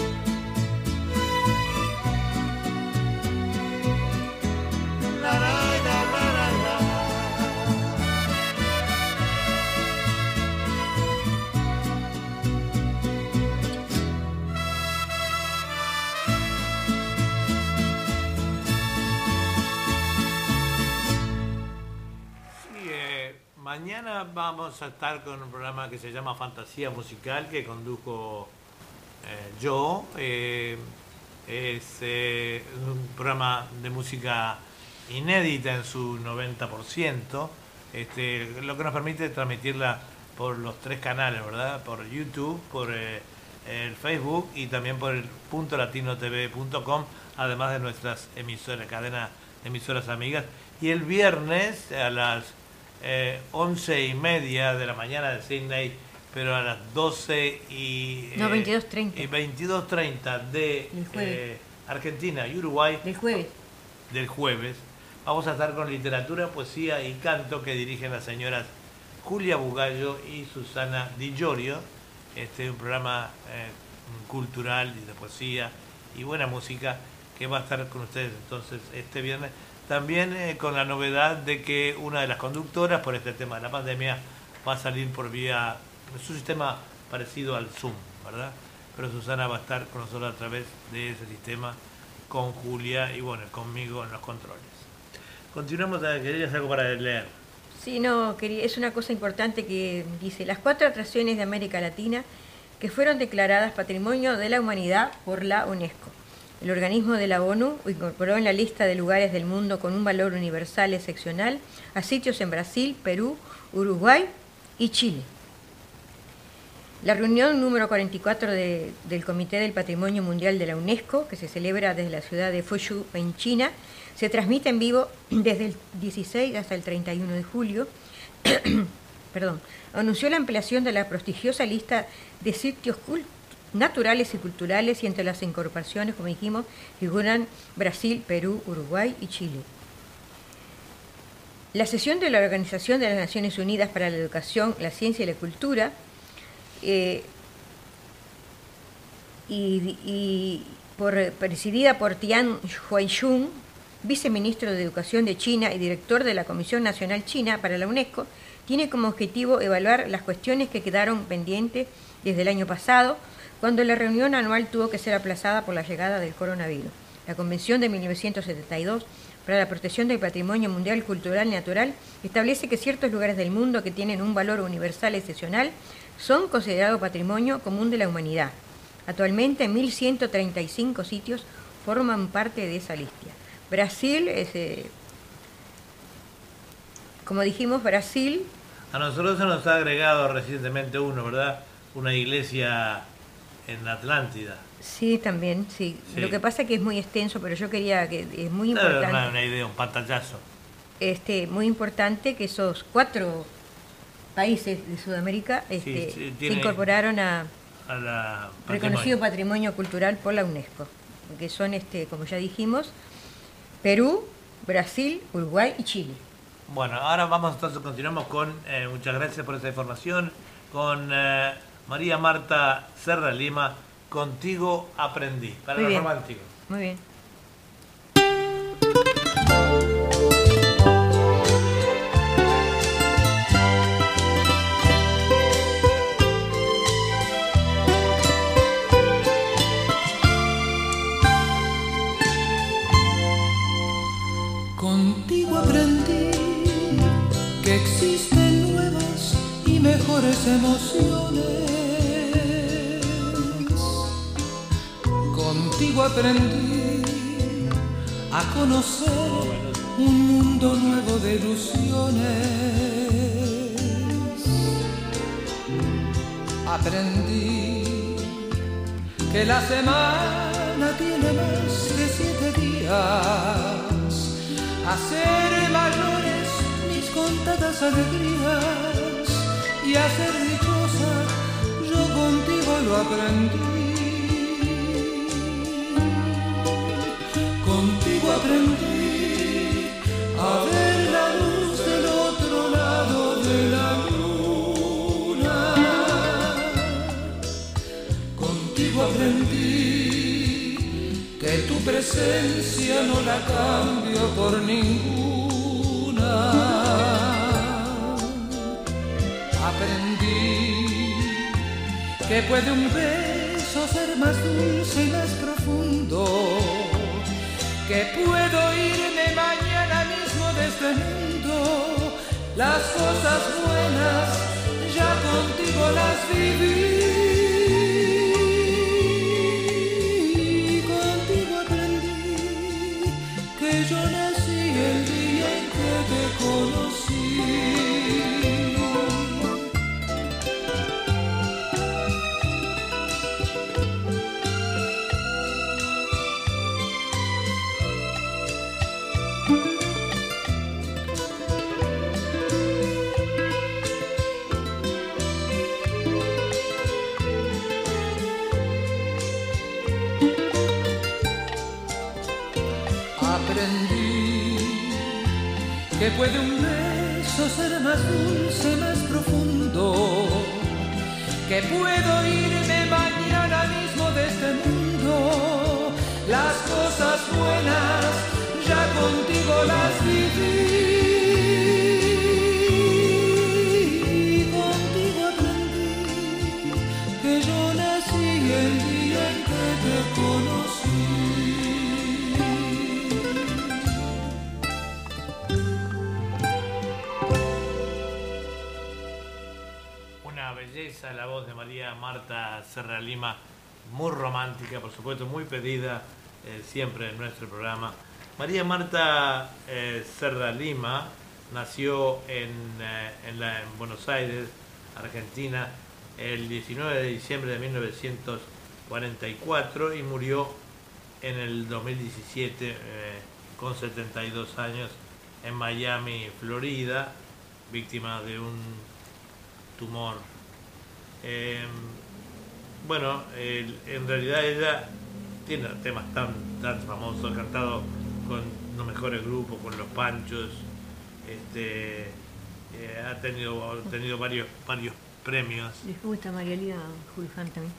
Mañana vamos a estar con un programa que se llama Fantasía Musical que condujo eh, yo. Eh, es eh, un programa de música inédita en su 90%, este, lo que nos permite transmitirla por los tres canales, ¿verdad? Por YouTube, por el Facebook y también por el punto latinotv.com, además de nuestras emisoras, cadena de emisoras amigas. Y el viernes a las eh, once y media de la mañana de Sydney, pero a las 12 y, No, eh, 22:30. y 22.30 de eh, Argentina y Uruguay Del jueves. del jueves. Vamos a estar con literatura, poesía y canto que dirigen las señoras Julia Bugallo y Susana Di Giorgio. Este un programa eh, cultural y de poesía y buena música que va a estar con ustedes entonces este viernes. También eh, con la novedad de que una de las conductoras por este tema de la pandemia va a salir por vía su sistema parecido al Zoom, ¿verdad? Pero Susana va a estar con nosotros a través de ese sistema con Julia y bueno, conmigo en los controles. Continuamos, a ¿querías algo para leer? Sí, no, quería- es una cosa importante que dice, las cuatro atracciones de América Latina que fueron declaradas Patrimonio de la Humanidad por la UNESCO. El organismo de la ONU incorporó en la lista de lugares del mundo con un valor universal excepcional a sitios en Brasil, Perú, Uruguay y Chile. La reunión número 44 de- del Comité del Patrimonio Mundial de la UNESCO, que se celebra desde la ciudad de Fuzhou en China, se transmite en vivo desde el 16 hasta el 31 de julio. Perdón, anunció la ampliación de la prestigiosa lista de sitios cul- naturales y culturales y entre las incorporaciones, como dijimos, figuran Brasil, Perú, Uruguay y Chile. La sesión de la Organización de las Naciones Unidas para la Educación, la Ciencia y la Cultura eh, y, y por- presidida por Tian Huaishun, viceministro de Educación de China y director de la Comisión Nacional China para la UNESCO, tiene como objetivo evaluar las cuestiones que quedaron pendientes desde el año pasado, cuando la reunión anual tuvo que ser aplazada por la llegada del coronavirus. La Convención de 1972 para la protección del patrimonio mundial cultural y natural establece que ciertos lugares del mundo que tienen un valor universal excepcional son considerados patrimonio común de la humanidad. Actualmente 1.135 sitios forman parte de esa lista. Brasil eh, como dijimos, Brasil, A nosotros se nos ha agregado recientemente uno, ¿verdad? Una iglesia en la Atlántida. sí, también, sí. Sí. Lo que pasa es que es muy extenso, pero yo quería que es muy importante. una, una idea, un pantallazo. este, muy importante que esos cuatro países de Sudamérica este, sí, se tiene- incorporaron a A la reconocido patrimonio cultural por la UNESCO, que son, este, como ya dijimos, Perú, Brasil, Uruguay y Chile. Bueno, ahora vamos entonces, continuamos con, eh, muchas gracias por esa información, con eh, María Marta Serra Lima, Contigo Aprendí, para Muy los bien. románticos. Muy bien. Contigo aprendí que existen nuevas y mejores emociones. Contigo aprendí a conocer un mundo nuevo de ilusiones. Aprendí que la semana tiene más de siete días. Hacer mayores contadas alegrías y a ser dichosa, yo contigo lo aprendí. Contigo aprendí a ver la luz del otro lado de la luna. Contigo aprendí que tu presencia no la cambio por ninguna. Aprendí que puede un beso ser más dulce que puedo irme mañana mismo de este mundo. Las cosas buenas ya contigo las viví. Que puedo irme Serra Lima, muy romántica, por supuesto, muy pedida eh, siempre en nuestro programa. María Marta eh, Serra Lima nació en, eh, en Buenos Aires, Argentina, el 19 de diciembre de 1944 y murió en el 2017 eh, con 72 años en Miami, Florida, víctima de un tumor. Bueno, el- en realidad ella tiene temas tan, tan famosos, ha cantado con los mejores grupos, con los Panchos, este, eh, ha tenido, ha tenido varios, varios premios. Les gusta María Lía Julján también.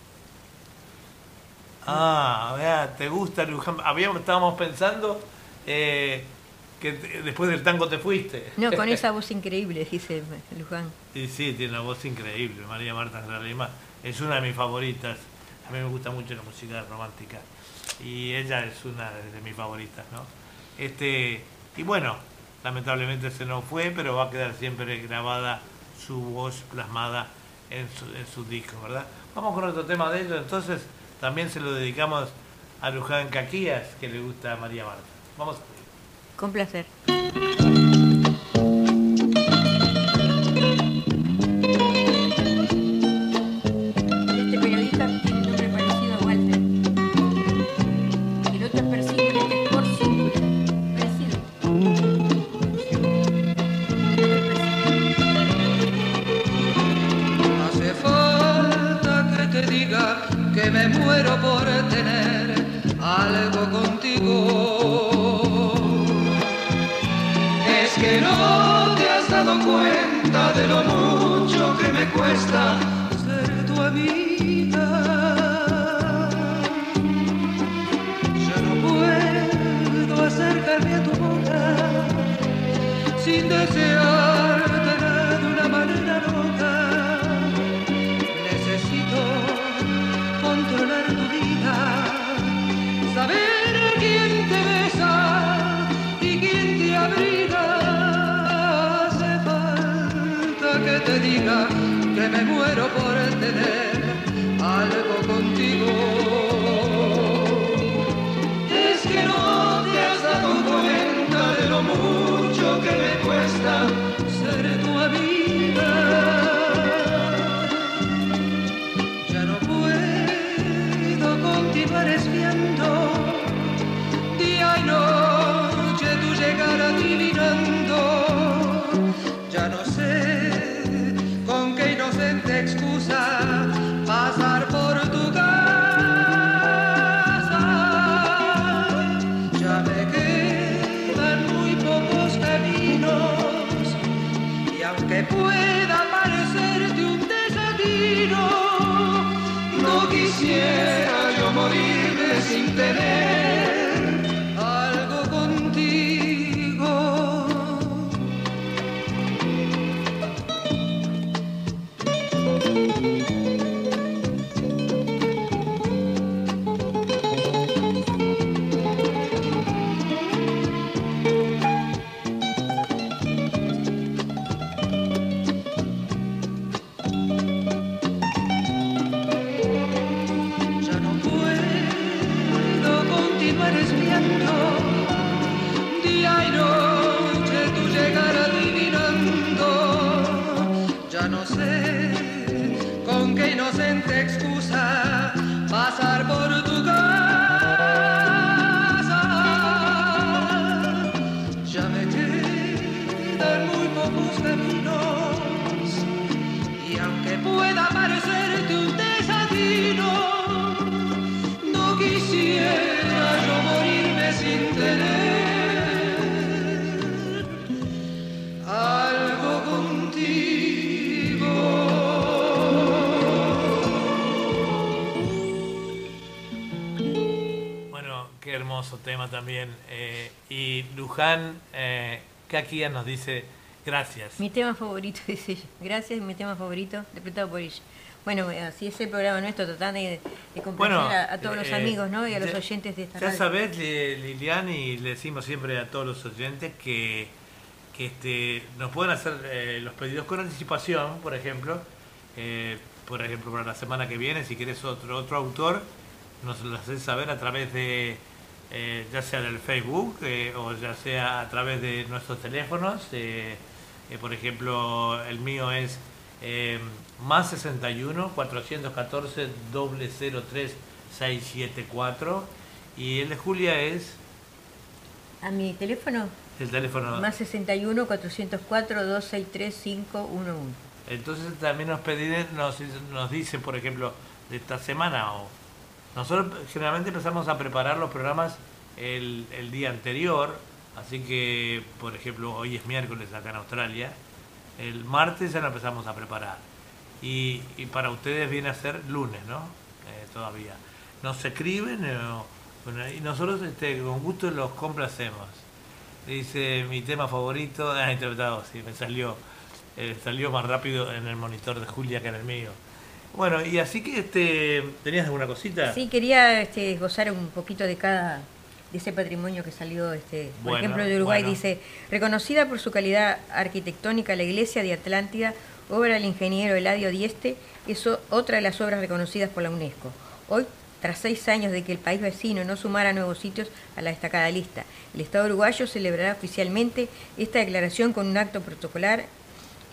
Ah, vea, ¿te gusta Luján? Habíamos, estábamos pensando eh, que te- después del tango te fuiste. No, con esa voz increíble, dice Luján. Sí, sí, tiene una voz increíble. María Marta Lima es una de mis favoritas. A mí me gusta mucho la música romántica. Y ella es una de mis favoritas, ¿no? Este, y bueno, lamentablemente se nos fue, pero va a quedar siempre grabada su voz plasmada en su, en sus discos, ¿verdad? Vamos con otro tema de ellos, entonces también se lo dedicamos a Luján Caquías, que le gusta a María Marta. Vamos. Con placer. Me cuesta ser me muero por tener algo contigo. Es que no te has dado cuenta de lo mucho que me cuesta también. eh, y Luján eh, Kakia nos dice gracias. Mi tema favorito, dice ella. Gracias, mi tema favorito, interpretado por ella. Bueno, eh, así es el programa nuestro, tratando de, de Bueno, a, a todos los eh, amigos ¿no? y a los ya- oyentes de esta Ya radio. sabés, Li- Lilian, y le decimos siempre a todos los oyentes que, que este, nos pueden hacer eh, los pedidos con anticipación, por ejemplo. Eh, por ejemplo, para la semana que viene, si querés otro, otro autor, nos lo haces saber a través de, eh, ya sea del Facebook eh, o ya sea a través de nuestros teléfonos. eh, eh, por ejemplo, el mío es eh, más 61 414 003 674 y el de Julia es A mi teléfono, el teléfono. más 61 404 263 511. Entonces también nos piden, nos, nos dicen, por ejemplo, de esta semana o nosotros generalmente empezamos a preparar los programas el, día anterior, así que, por ejemplo, hoy es miércoles acá en Australia, el martes ya lo empezamos a preparar. Y, para ustedes viene a ser lunes, ¿no? Eh, todavía. Nos escriben eh, y nosotros este, con gusto los complacemos. Dice mi tema favorito, ah, interpretado, sí, me salió, eh, salió más rápido en el monitor de Julia que en el mío. Bueno, y así que este, ¿tenías alguna cosita? Sí, quería este, gozar un poquito de cada de ese patrimonio que salió, este, por Bueno, ejemplo, de Uruguay, bueno. dice, reconocida por su calidad arquitectónica, la iglesia de Atlántida, obra del ingeniero Eladio Dieste, es otra de las obras reconocidas por la UNESCO. Hoy, tras seis años de que el país vecino no sumara nuevos sitios a la destacada lista, el Estado uruguayo celebrará oficialmente esta declaración con un acto protocolar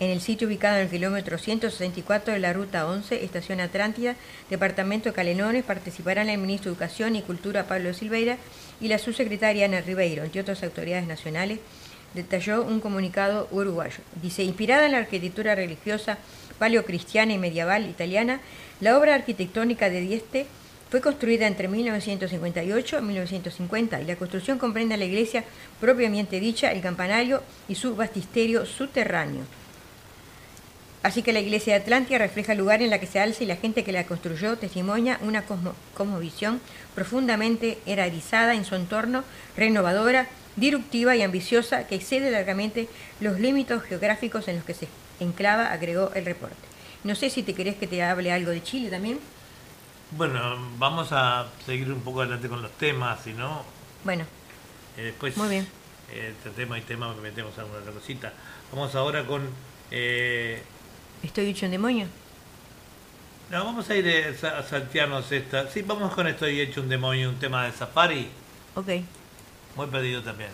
en el sitio ubicado en el kilómetro 164 de la Ruta 11, Estación Atlántida, Departamento de Calenones, participarán el Ministro de Educación y Cultura Pablo Silveira y la subsecretaria Ana Ribeiro, entre otras autoridades nacionales, detalló un comunicado uruguayo. Dice, inspirada en la arquitectura religiosa paleocristiana y medieval italiana, la obra arquitectónica de Dieste fue construida entre 1958 y 1950 y la construcción comprende la iglesia propiamente dicha, el campanario y su bastisterio subterráneo. Así que la iglesia de Atlántida refleja el lugar en la que se alza y la gente que la construyó testimonia una cosmo- cosmovisión profundamente erudizada en su entorno, renovadora, disruptiva y ambiciosa que excede largamente los límites geográficos en los que se enclava, agregó el reporte. No sé si te querés que te hable algo de Chile también. Bueno, vamos a seguir un poco adelante con los temas, si no, Bueno, eh, después Muy bien. eh, este tema y tema metemos alguna otra cosita. Vamos ahora con... eh, estoy hecho un demonio. no, vamos a ir eh, a saltearnos esta. Sí, vamos con esto y hecho un demonio, un tema de safari. Ok. Muy pedido también.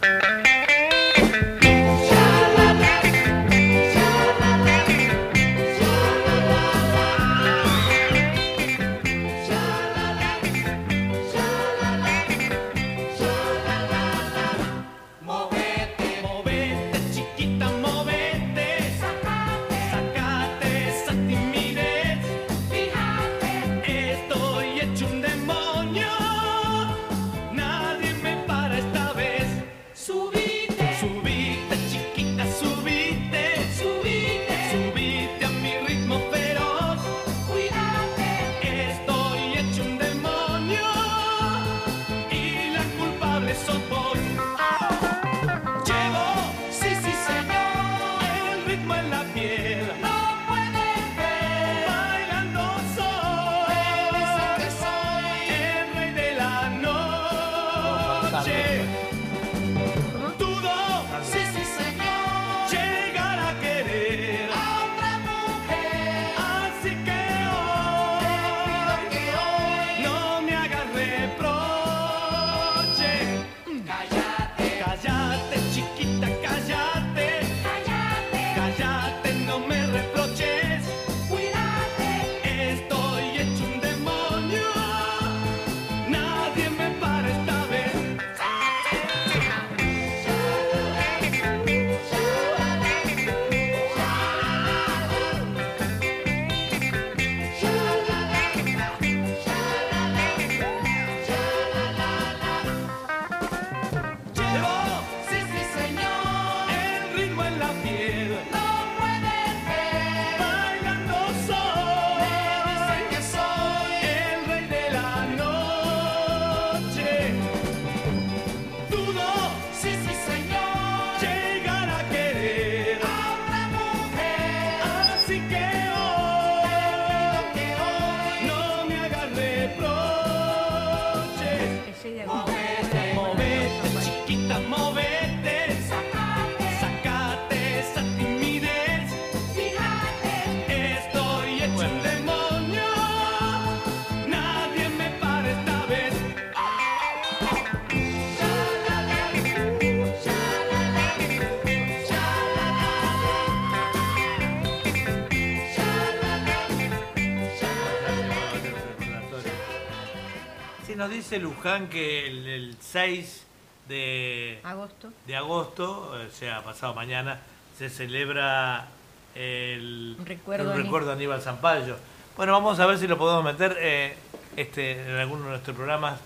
Dice Luján que el, el 6 de Agosto. de agosto, o sea, pasado mañana, se celebra el Un recuerdo el a recuerdo de Aníbal Zampayo. Bueno, vamos a ver si lo podemos meter eh, este, en alguno de nuestros programas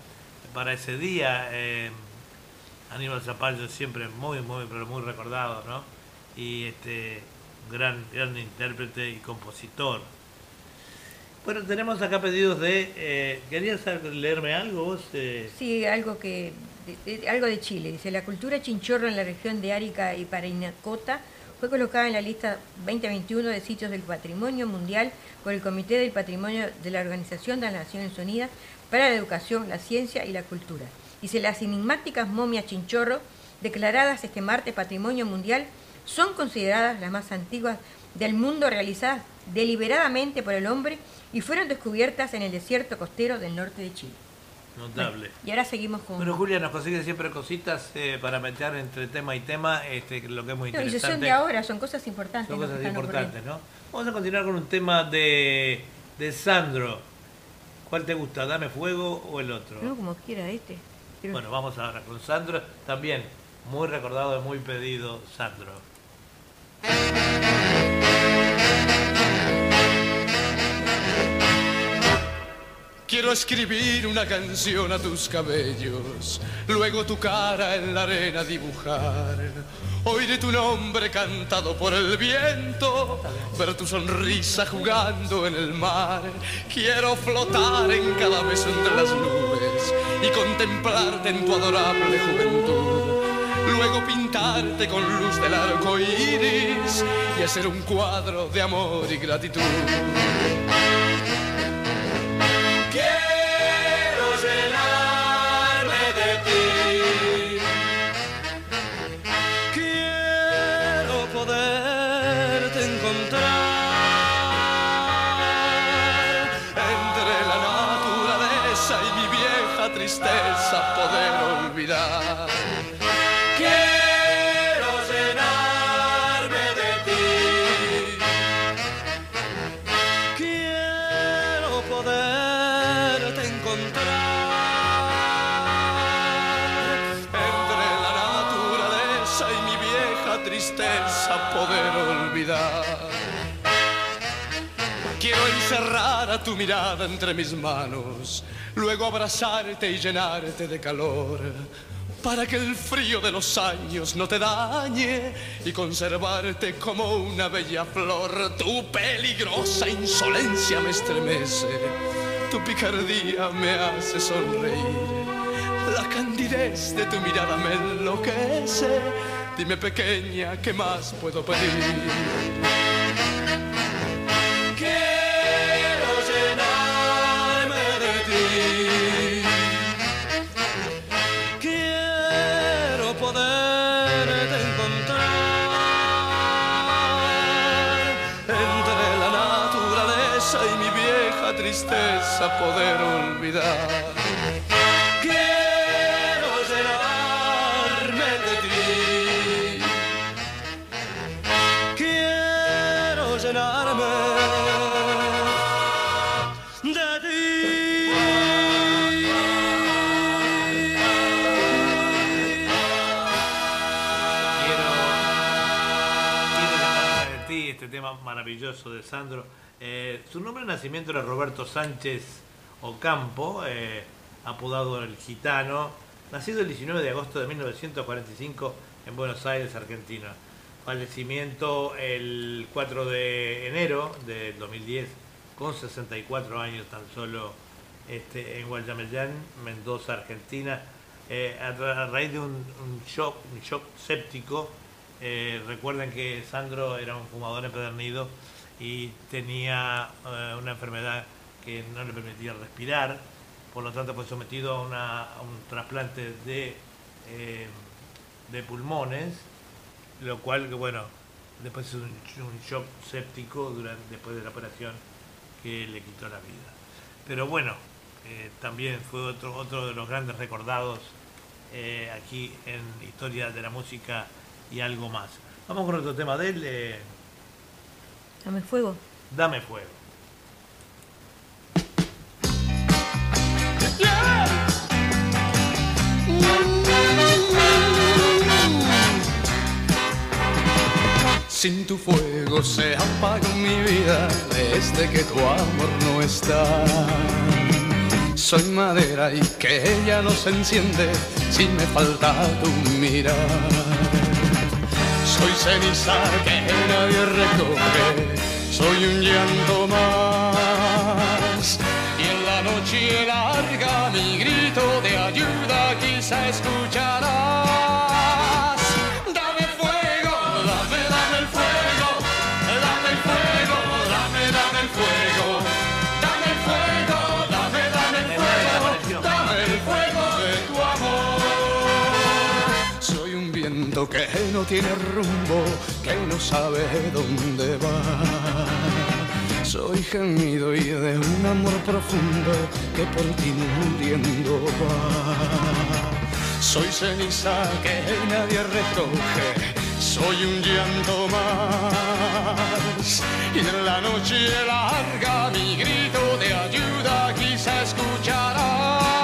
para ese día. eh, Aníbal Zampayo siempre muy, muy, pero muy recordado, ¿no? Y este gran, gran intérprete y compositor. Bueno, tenemos acá pedidos de... Eh, ¿Querías leerme algo vos? eh? Sí, algo que de- algo de Chile. Dice, la cultura chinchorro en la región de Arica y Parinacota fue colocada en la lista 2021 de sitios del patrimonio mundial por el Comité del Patrimonio de la Organización de las Naciones Unidas para la Educación, la Ciencia y la Cultura. Dice, las enigmáticas momias chinchorro, declaradas este martes Patrimonio Mundial, son consideradas las más antiguas del mundo realizadas deliberadamente por el hombre y fueron descubiertas en el desierto costero del norte de Chile. Notable. Y ahora seguimos con... Bueno, Julia nos consigue siempre cositas eh, para meter entre tema y tema, este, lo que es muy No, y interesante. son de ahora, son cosas importantes. Son ¿no? cosas importantes, ¿no? Vamos a continuar con un tema de, de Sandro. ¿Cuál te gusta, Dame Fuego o el otro? No, como quiera este. Pero- Bueno, vamos ahora con Sandro. También muy recordado y muy pedido, Sandro. Quiero escribir una canción a tus cabellos, luego tu cara en la arena dibujar. Oiré tu nombre cantado por el viento, ver tu sonrisa jugando en el mar. Quiero flotar en cada beso entre las nubes y contemplarte en tu adorable juventud. Luego pintarte con luz del arco iris y hacer un cuadro de amor y gratitud. Tu mirada entre mis manos, luego abrazarte y llenarte de calor, para que el frío de los años no te dañe y conservarte como una bella flor. Tu peligrosa insolencia me estremece, tu picardía me hace sonreír, la candidez de tu mirada me enloquece. Dime pequeña, ¿qué más puedo pedir? Tristeza poder olvidar. Quiero llenarme de ti. Quiero llenarme de Quiero, quiero llenarme de ti, este tema maravilloso de Sandro. Eh, su nombre de nacimiento era Roberto Sánchez Ocampo, eh, apodado el Gitano, nacido el 19 de agosto de 1945 en Buenos Aires, Argentina. Fallecimiento el 4 de enero del 2010, con 64 años tan solo este, en Guayamellán, Mendoza, Argentina, eh, a, ra- a raíz de un, shock, un shock séptico. Recuerden que Sandro era un fumador empedernido y tenía eh, una enfermedad que no le permitía respirar, por lo tanto fue sometido a, una- a un trasplante de, eh, de pulmones, lo cual, bueno, después es un, un shock séptico durante, después de la operación que le quitó la vida. Pero bueno, eh, también fue otro, otro de los grandes recordados eh, aquí en Historia de la Música y algo más. Vamos con otro tema de él, eh, Dame fuego. Dame fuego. Sin tu fuego se apagó mi vida desde que tu amor no está. Soy madera y que ella no se enciende si me falta tu mirar. Soy ceniza que nadie recoge, soy un llanto más. Y en la noche larga mi grito de ayuda quizá escucharás. Tiene rumbo, que no sabe dónde va. Soy gemido y de un amor profundo que por ti muriendo va. Soy ceniza que nadie recoge, soy un llanto más. Y en la noche larga mi grito de ayuda quizá escucharás.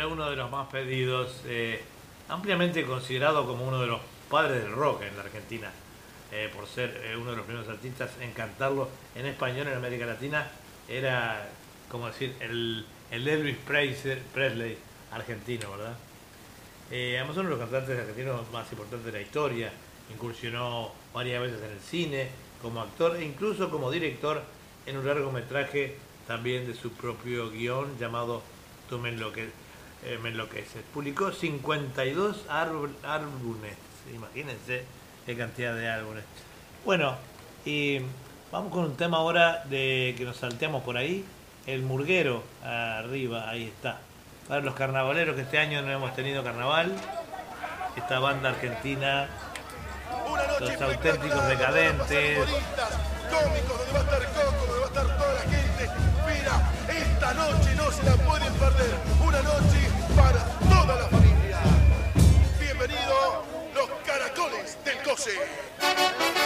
Siempre uno de los más pedidos, eh, ampliamente considerado como uno de los padres del rock en la Argentina, eh, por ser eh, uno de los primeros artistas en cantarlo en español en América Latina, era como decir el, el Elvis Presley, argentino, ¿verdad? Además uno de los cantantes argentinos más importantes de la historia, incursionó varias veces en el cine, como actor e incluso como director en un largometraje también de su propio guion llamado Tú me, enloque- eh, me enloqueces. Publicó 52 árbol- álbumes, imagínense qué cantidad de álbumes. Bueno, y vamos con un tema ahora de que nos salteamos por ahí, el murguero, arriba, ahí está. Para los carnavaleros que este año no hemos tenido carnaval, esta banda argentina, los auténticos decadentes, cómicos, donde va a estar Coco, donde va a estar toda la gente. Mira, esta noche no se la pueden perder. Una noche para toda la familia. Bienvenido, los caracoles del COSE.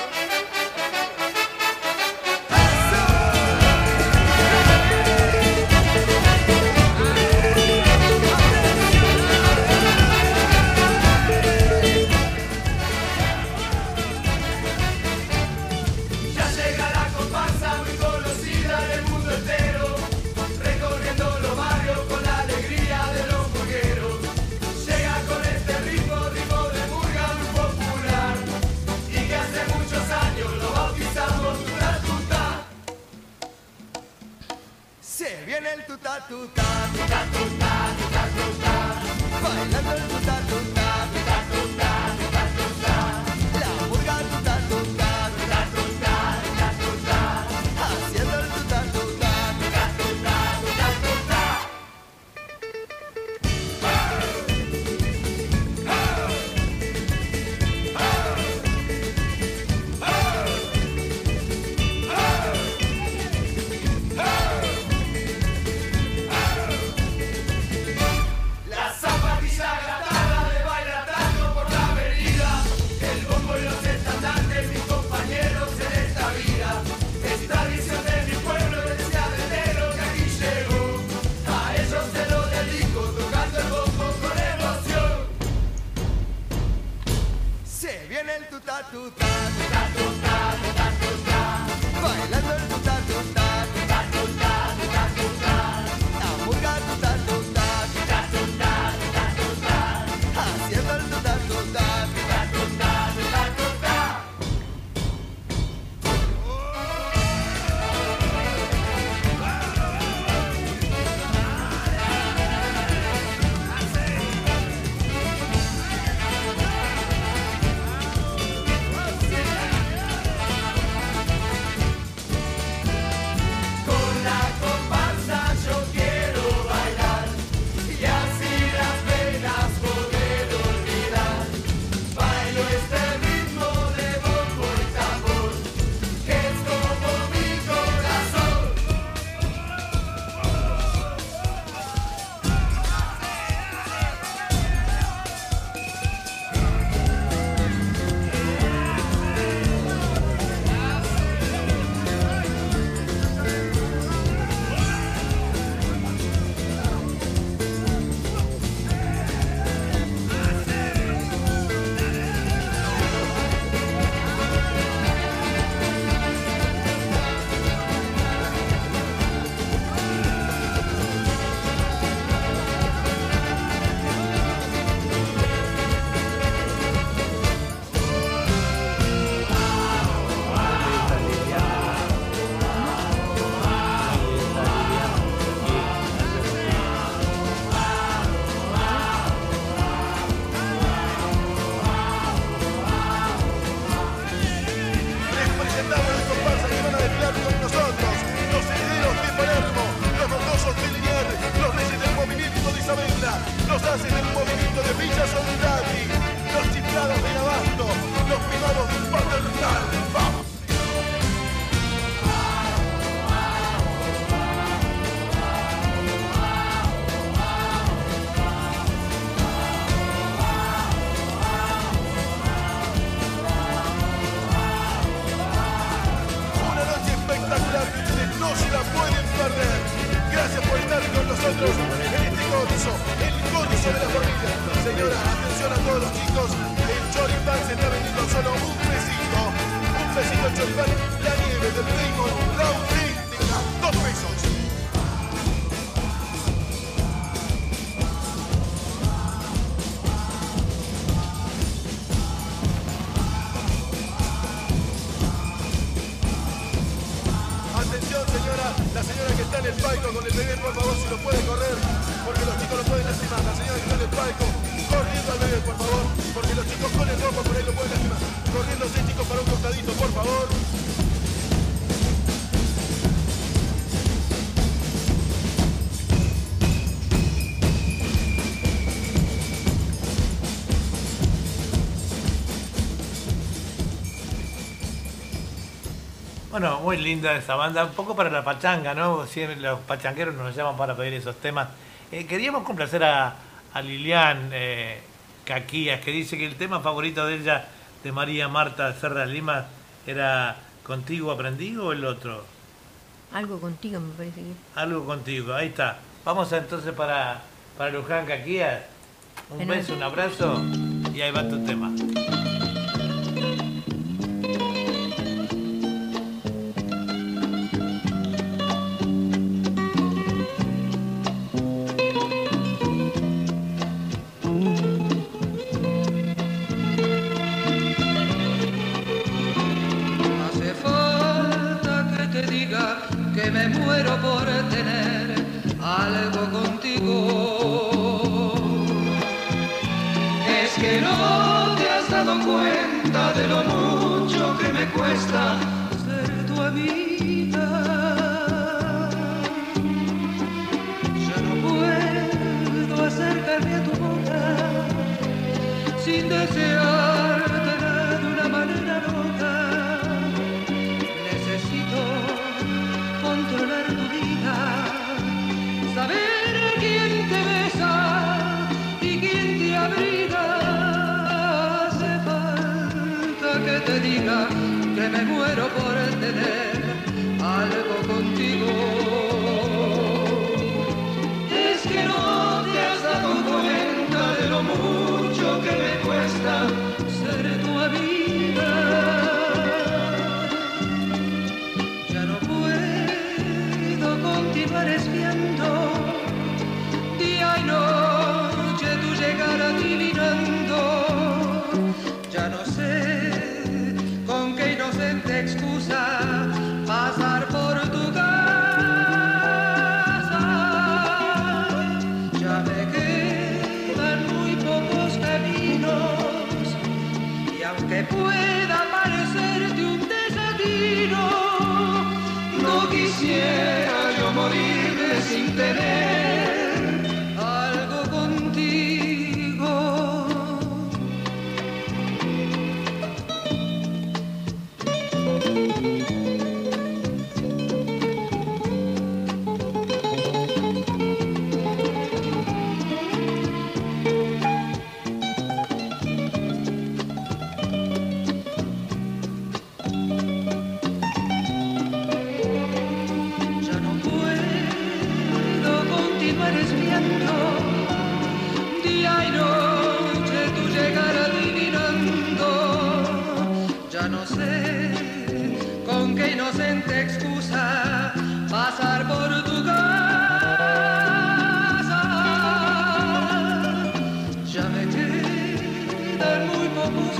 Bailando el tuta tuta, bailando el tuta tuta. El Bueno, muy linda esa banda, un poco para la pachanga, ¿no? Siempre los pachangueros nos llaman para pedir esos temas. Eh, queríamos complacer a, Lilian eh, Caquías, que dice que el tema favorito de ella, de María Marta Serra Lima, era ¿Contigo aprendí o el otro? Algo contigo, me parece que. Algo contigo, ahí está. Vamos entonces para, para Luján Caquías. Un beso, un abrazo y ahí va tu tema.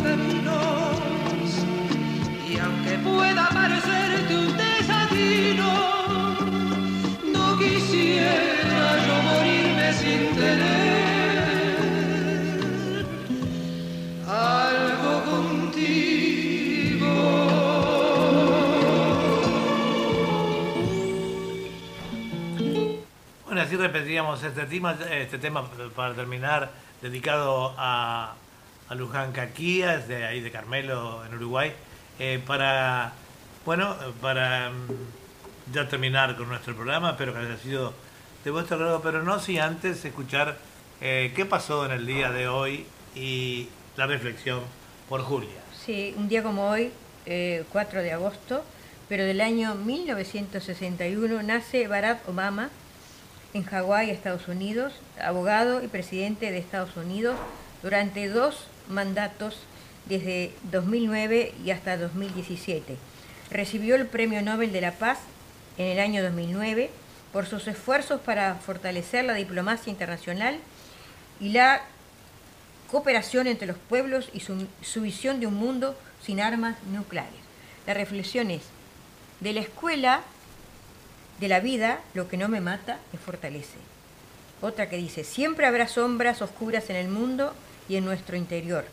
caminos y aunque pueda parecerte un desatino, no quisiera yo morirme sin tener algo contigo. Bueno, así repetíamos este tema, este tema para terminar dedicado a a Luján Caquía, de ahí de Carmelo, en Uruguay, eh, para, bueno, para mm, ya terminar con nuestro programa, espero que haya sido de vuestro agrado, pero no sin antes escuchar eh, qué pasó en el día de hoy y la reflexión por Julia. Sí, un día como hoy, eh, 4 de agosto, pero del año 1961, nace Barack Obama en Hawái, Estados Unidos, abogado y presidente de Estados Unidos durante dos mandatos desde 2009 y hasta 2017. Recibió el Premio Nobel de la Paz en el año 2009 por sus esfuerzos para fortalecer la diplomacia internacional y la cooperación entre los pueblos y su, su visión de un mundo sin armas nucleares. La reflexión es, de la escuela de la vida, lo que no me mata me fortalece. Otra que dice, siempre habrá sombras oscuras en el mundo y en nuestro interior,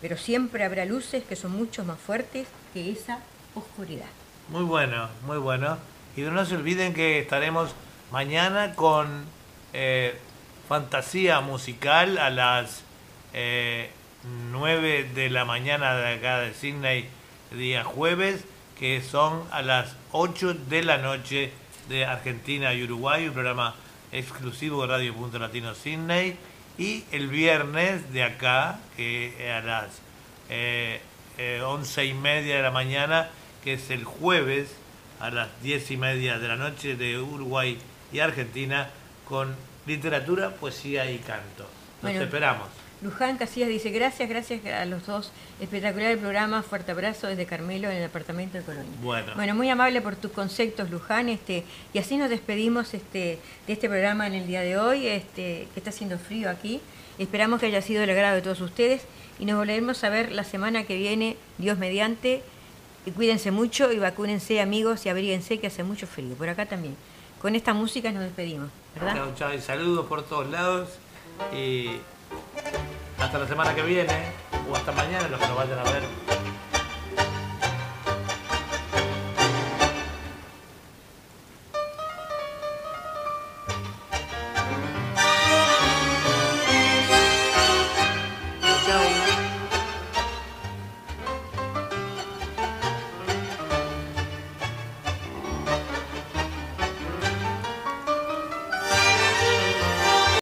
pero siempre habrá luces que son mucho más fuertes que esa oscuridad. Muy bueno, muy bueno. Y no se olviden que estaremos mañana con eh, fantasía musical a las eh, 9 de la mañana de acá de Sydney, día jueves, que son a las 8 de la noche de Argentina y Uruguay, un programa exclusivo de Radio Punto Latino Sydney. Y el viernes de acá, que a las eh, eh, 11 y media de la mañana, que es el jueves, a las 10 y media de la noche de Uruguay y Argentina, con literatura, poesía y canto. Nos Bueno. esperamos. Luján Casillas dice, gracias, gracias a los dos. Espectacular el programa, fuerte abrazo desde Carmelo en el apartamento de Colonia. Bueno. Bueno, muy amable por tus conceptos, Luján, este, y así nos despedimos este, de este programa en el día de hoy, este, que está haciendo frío aquí. Esperamos que haya sido del agrado de todos ustedes y nos volveremos a ver la semana que viene, Dios mediante. Y cuídense mucho y vacúnense, amigos, y abríguense que hace mucho frío. Por acá también. Con esta música nos despedimos, y saludos por todos lados. Hasta la semana que viene, o hasta mañana, los que nos vayan a ver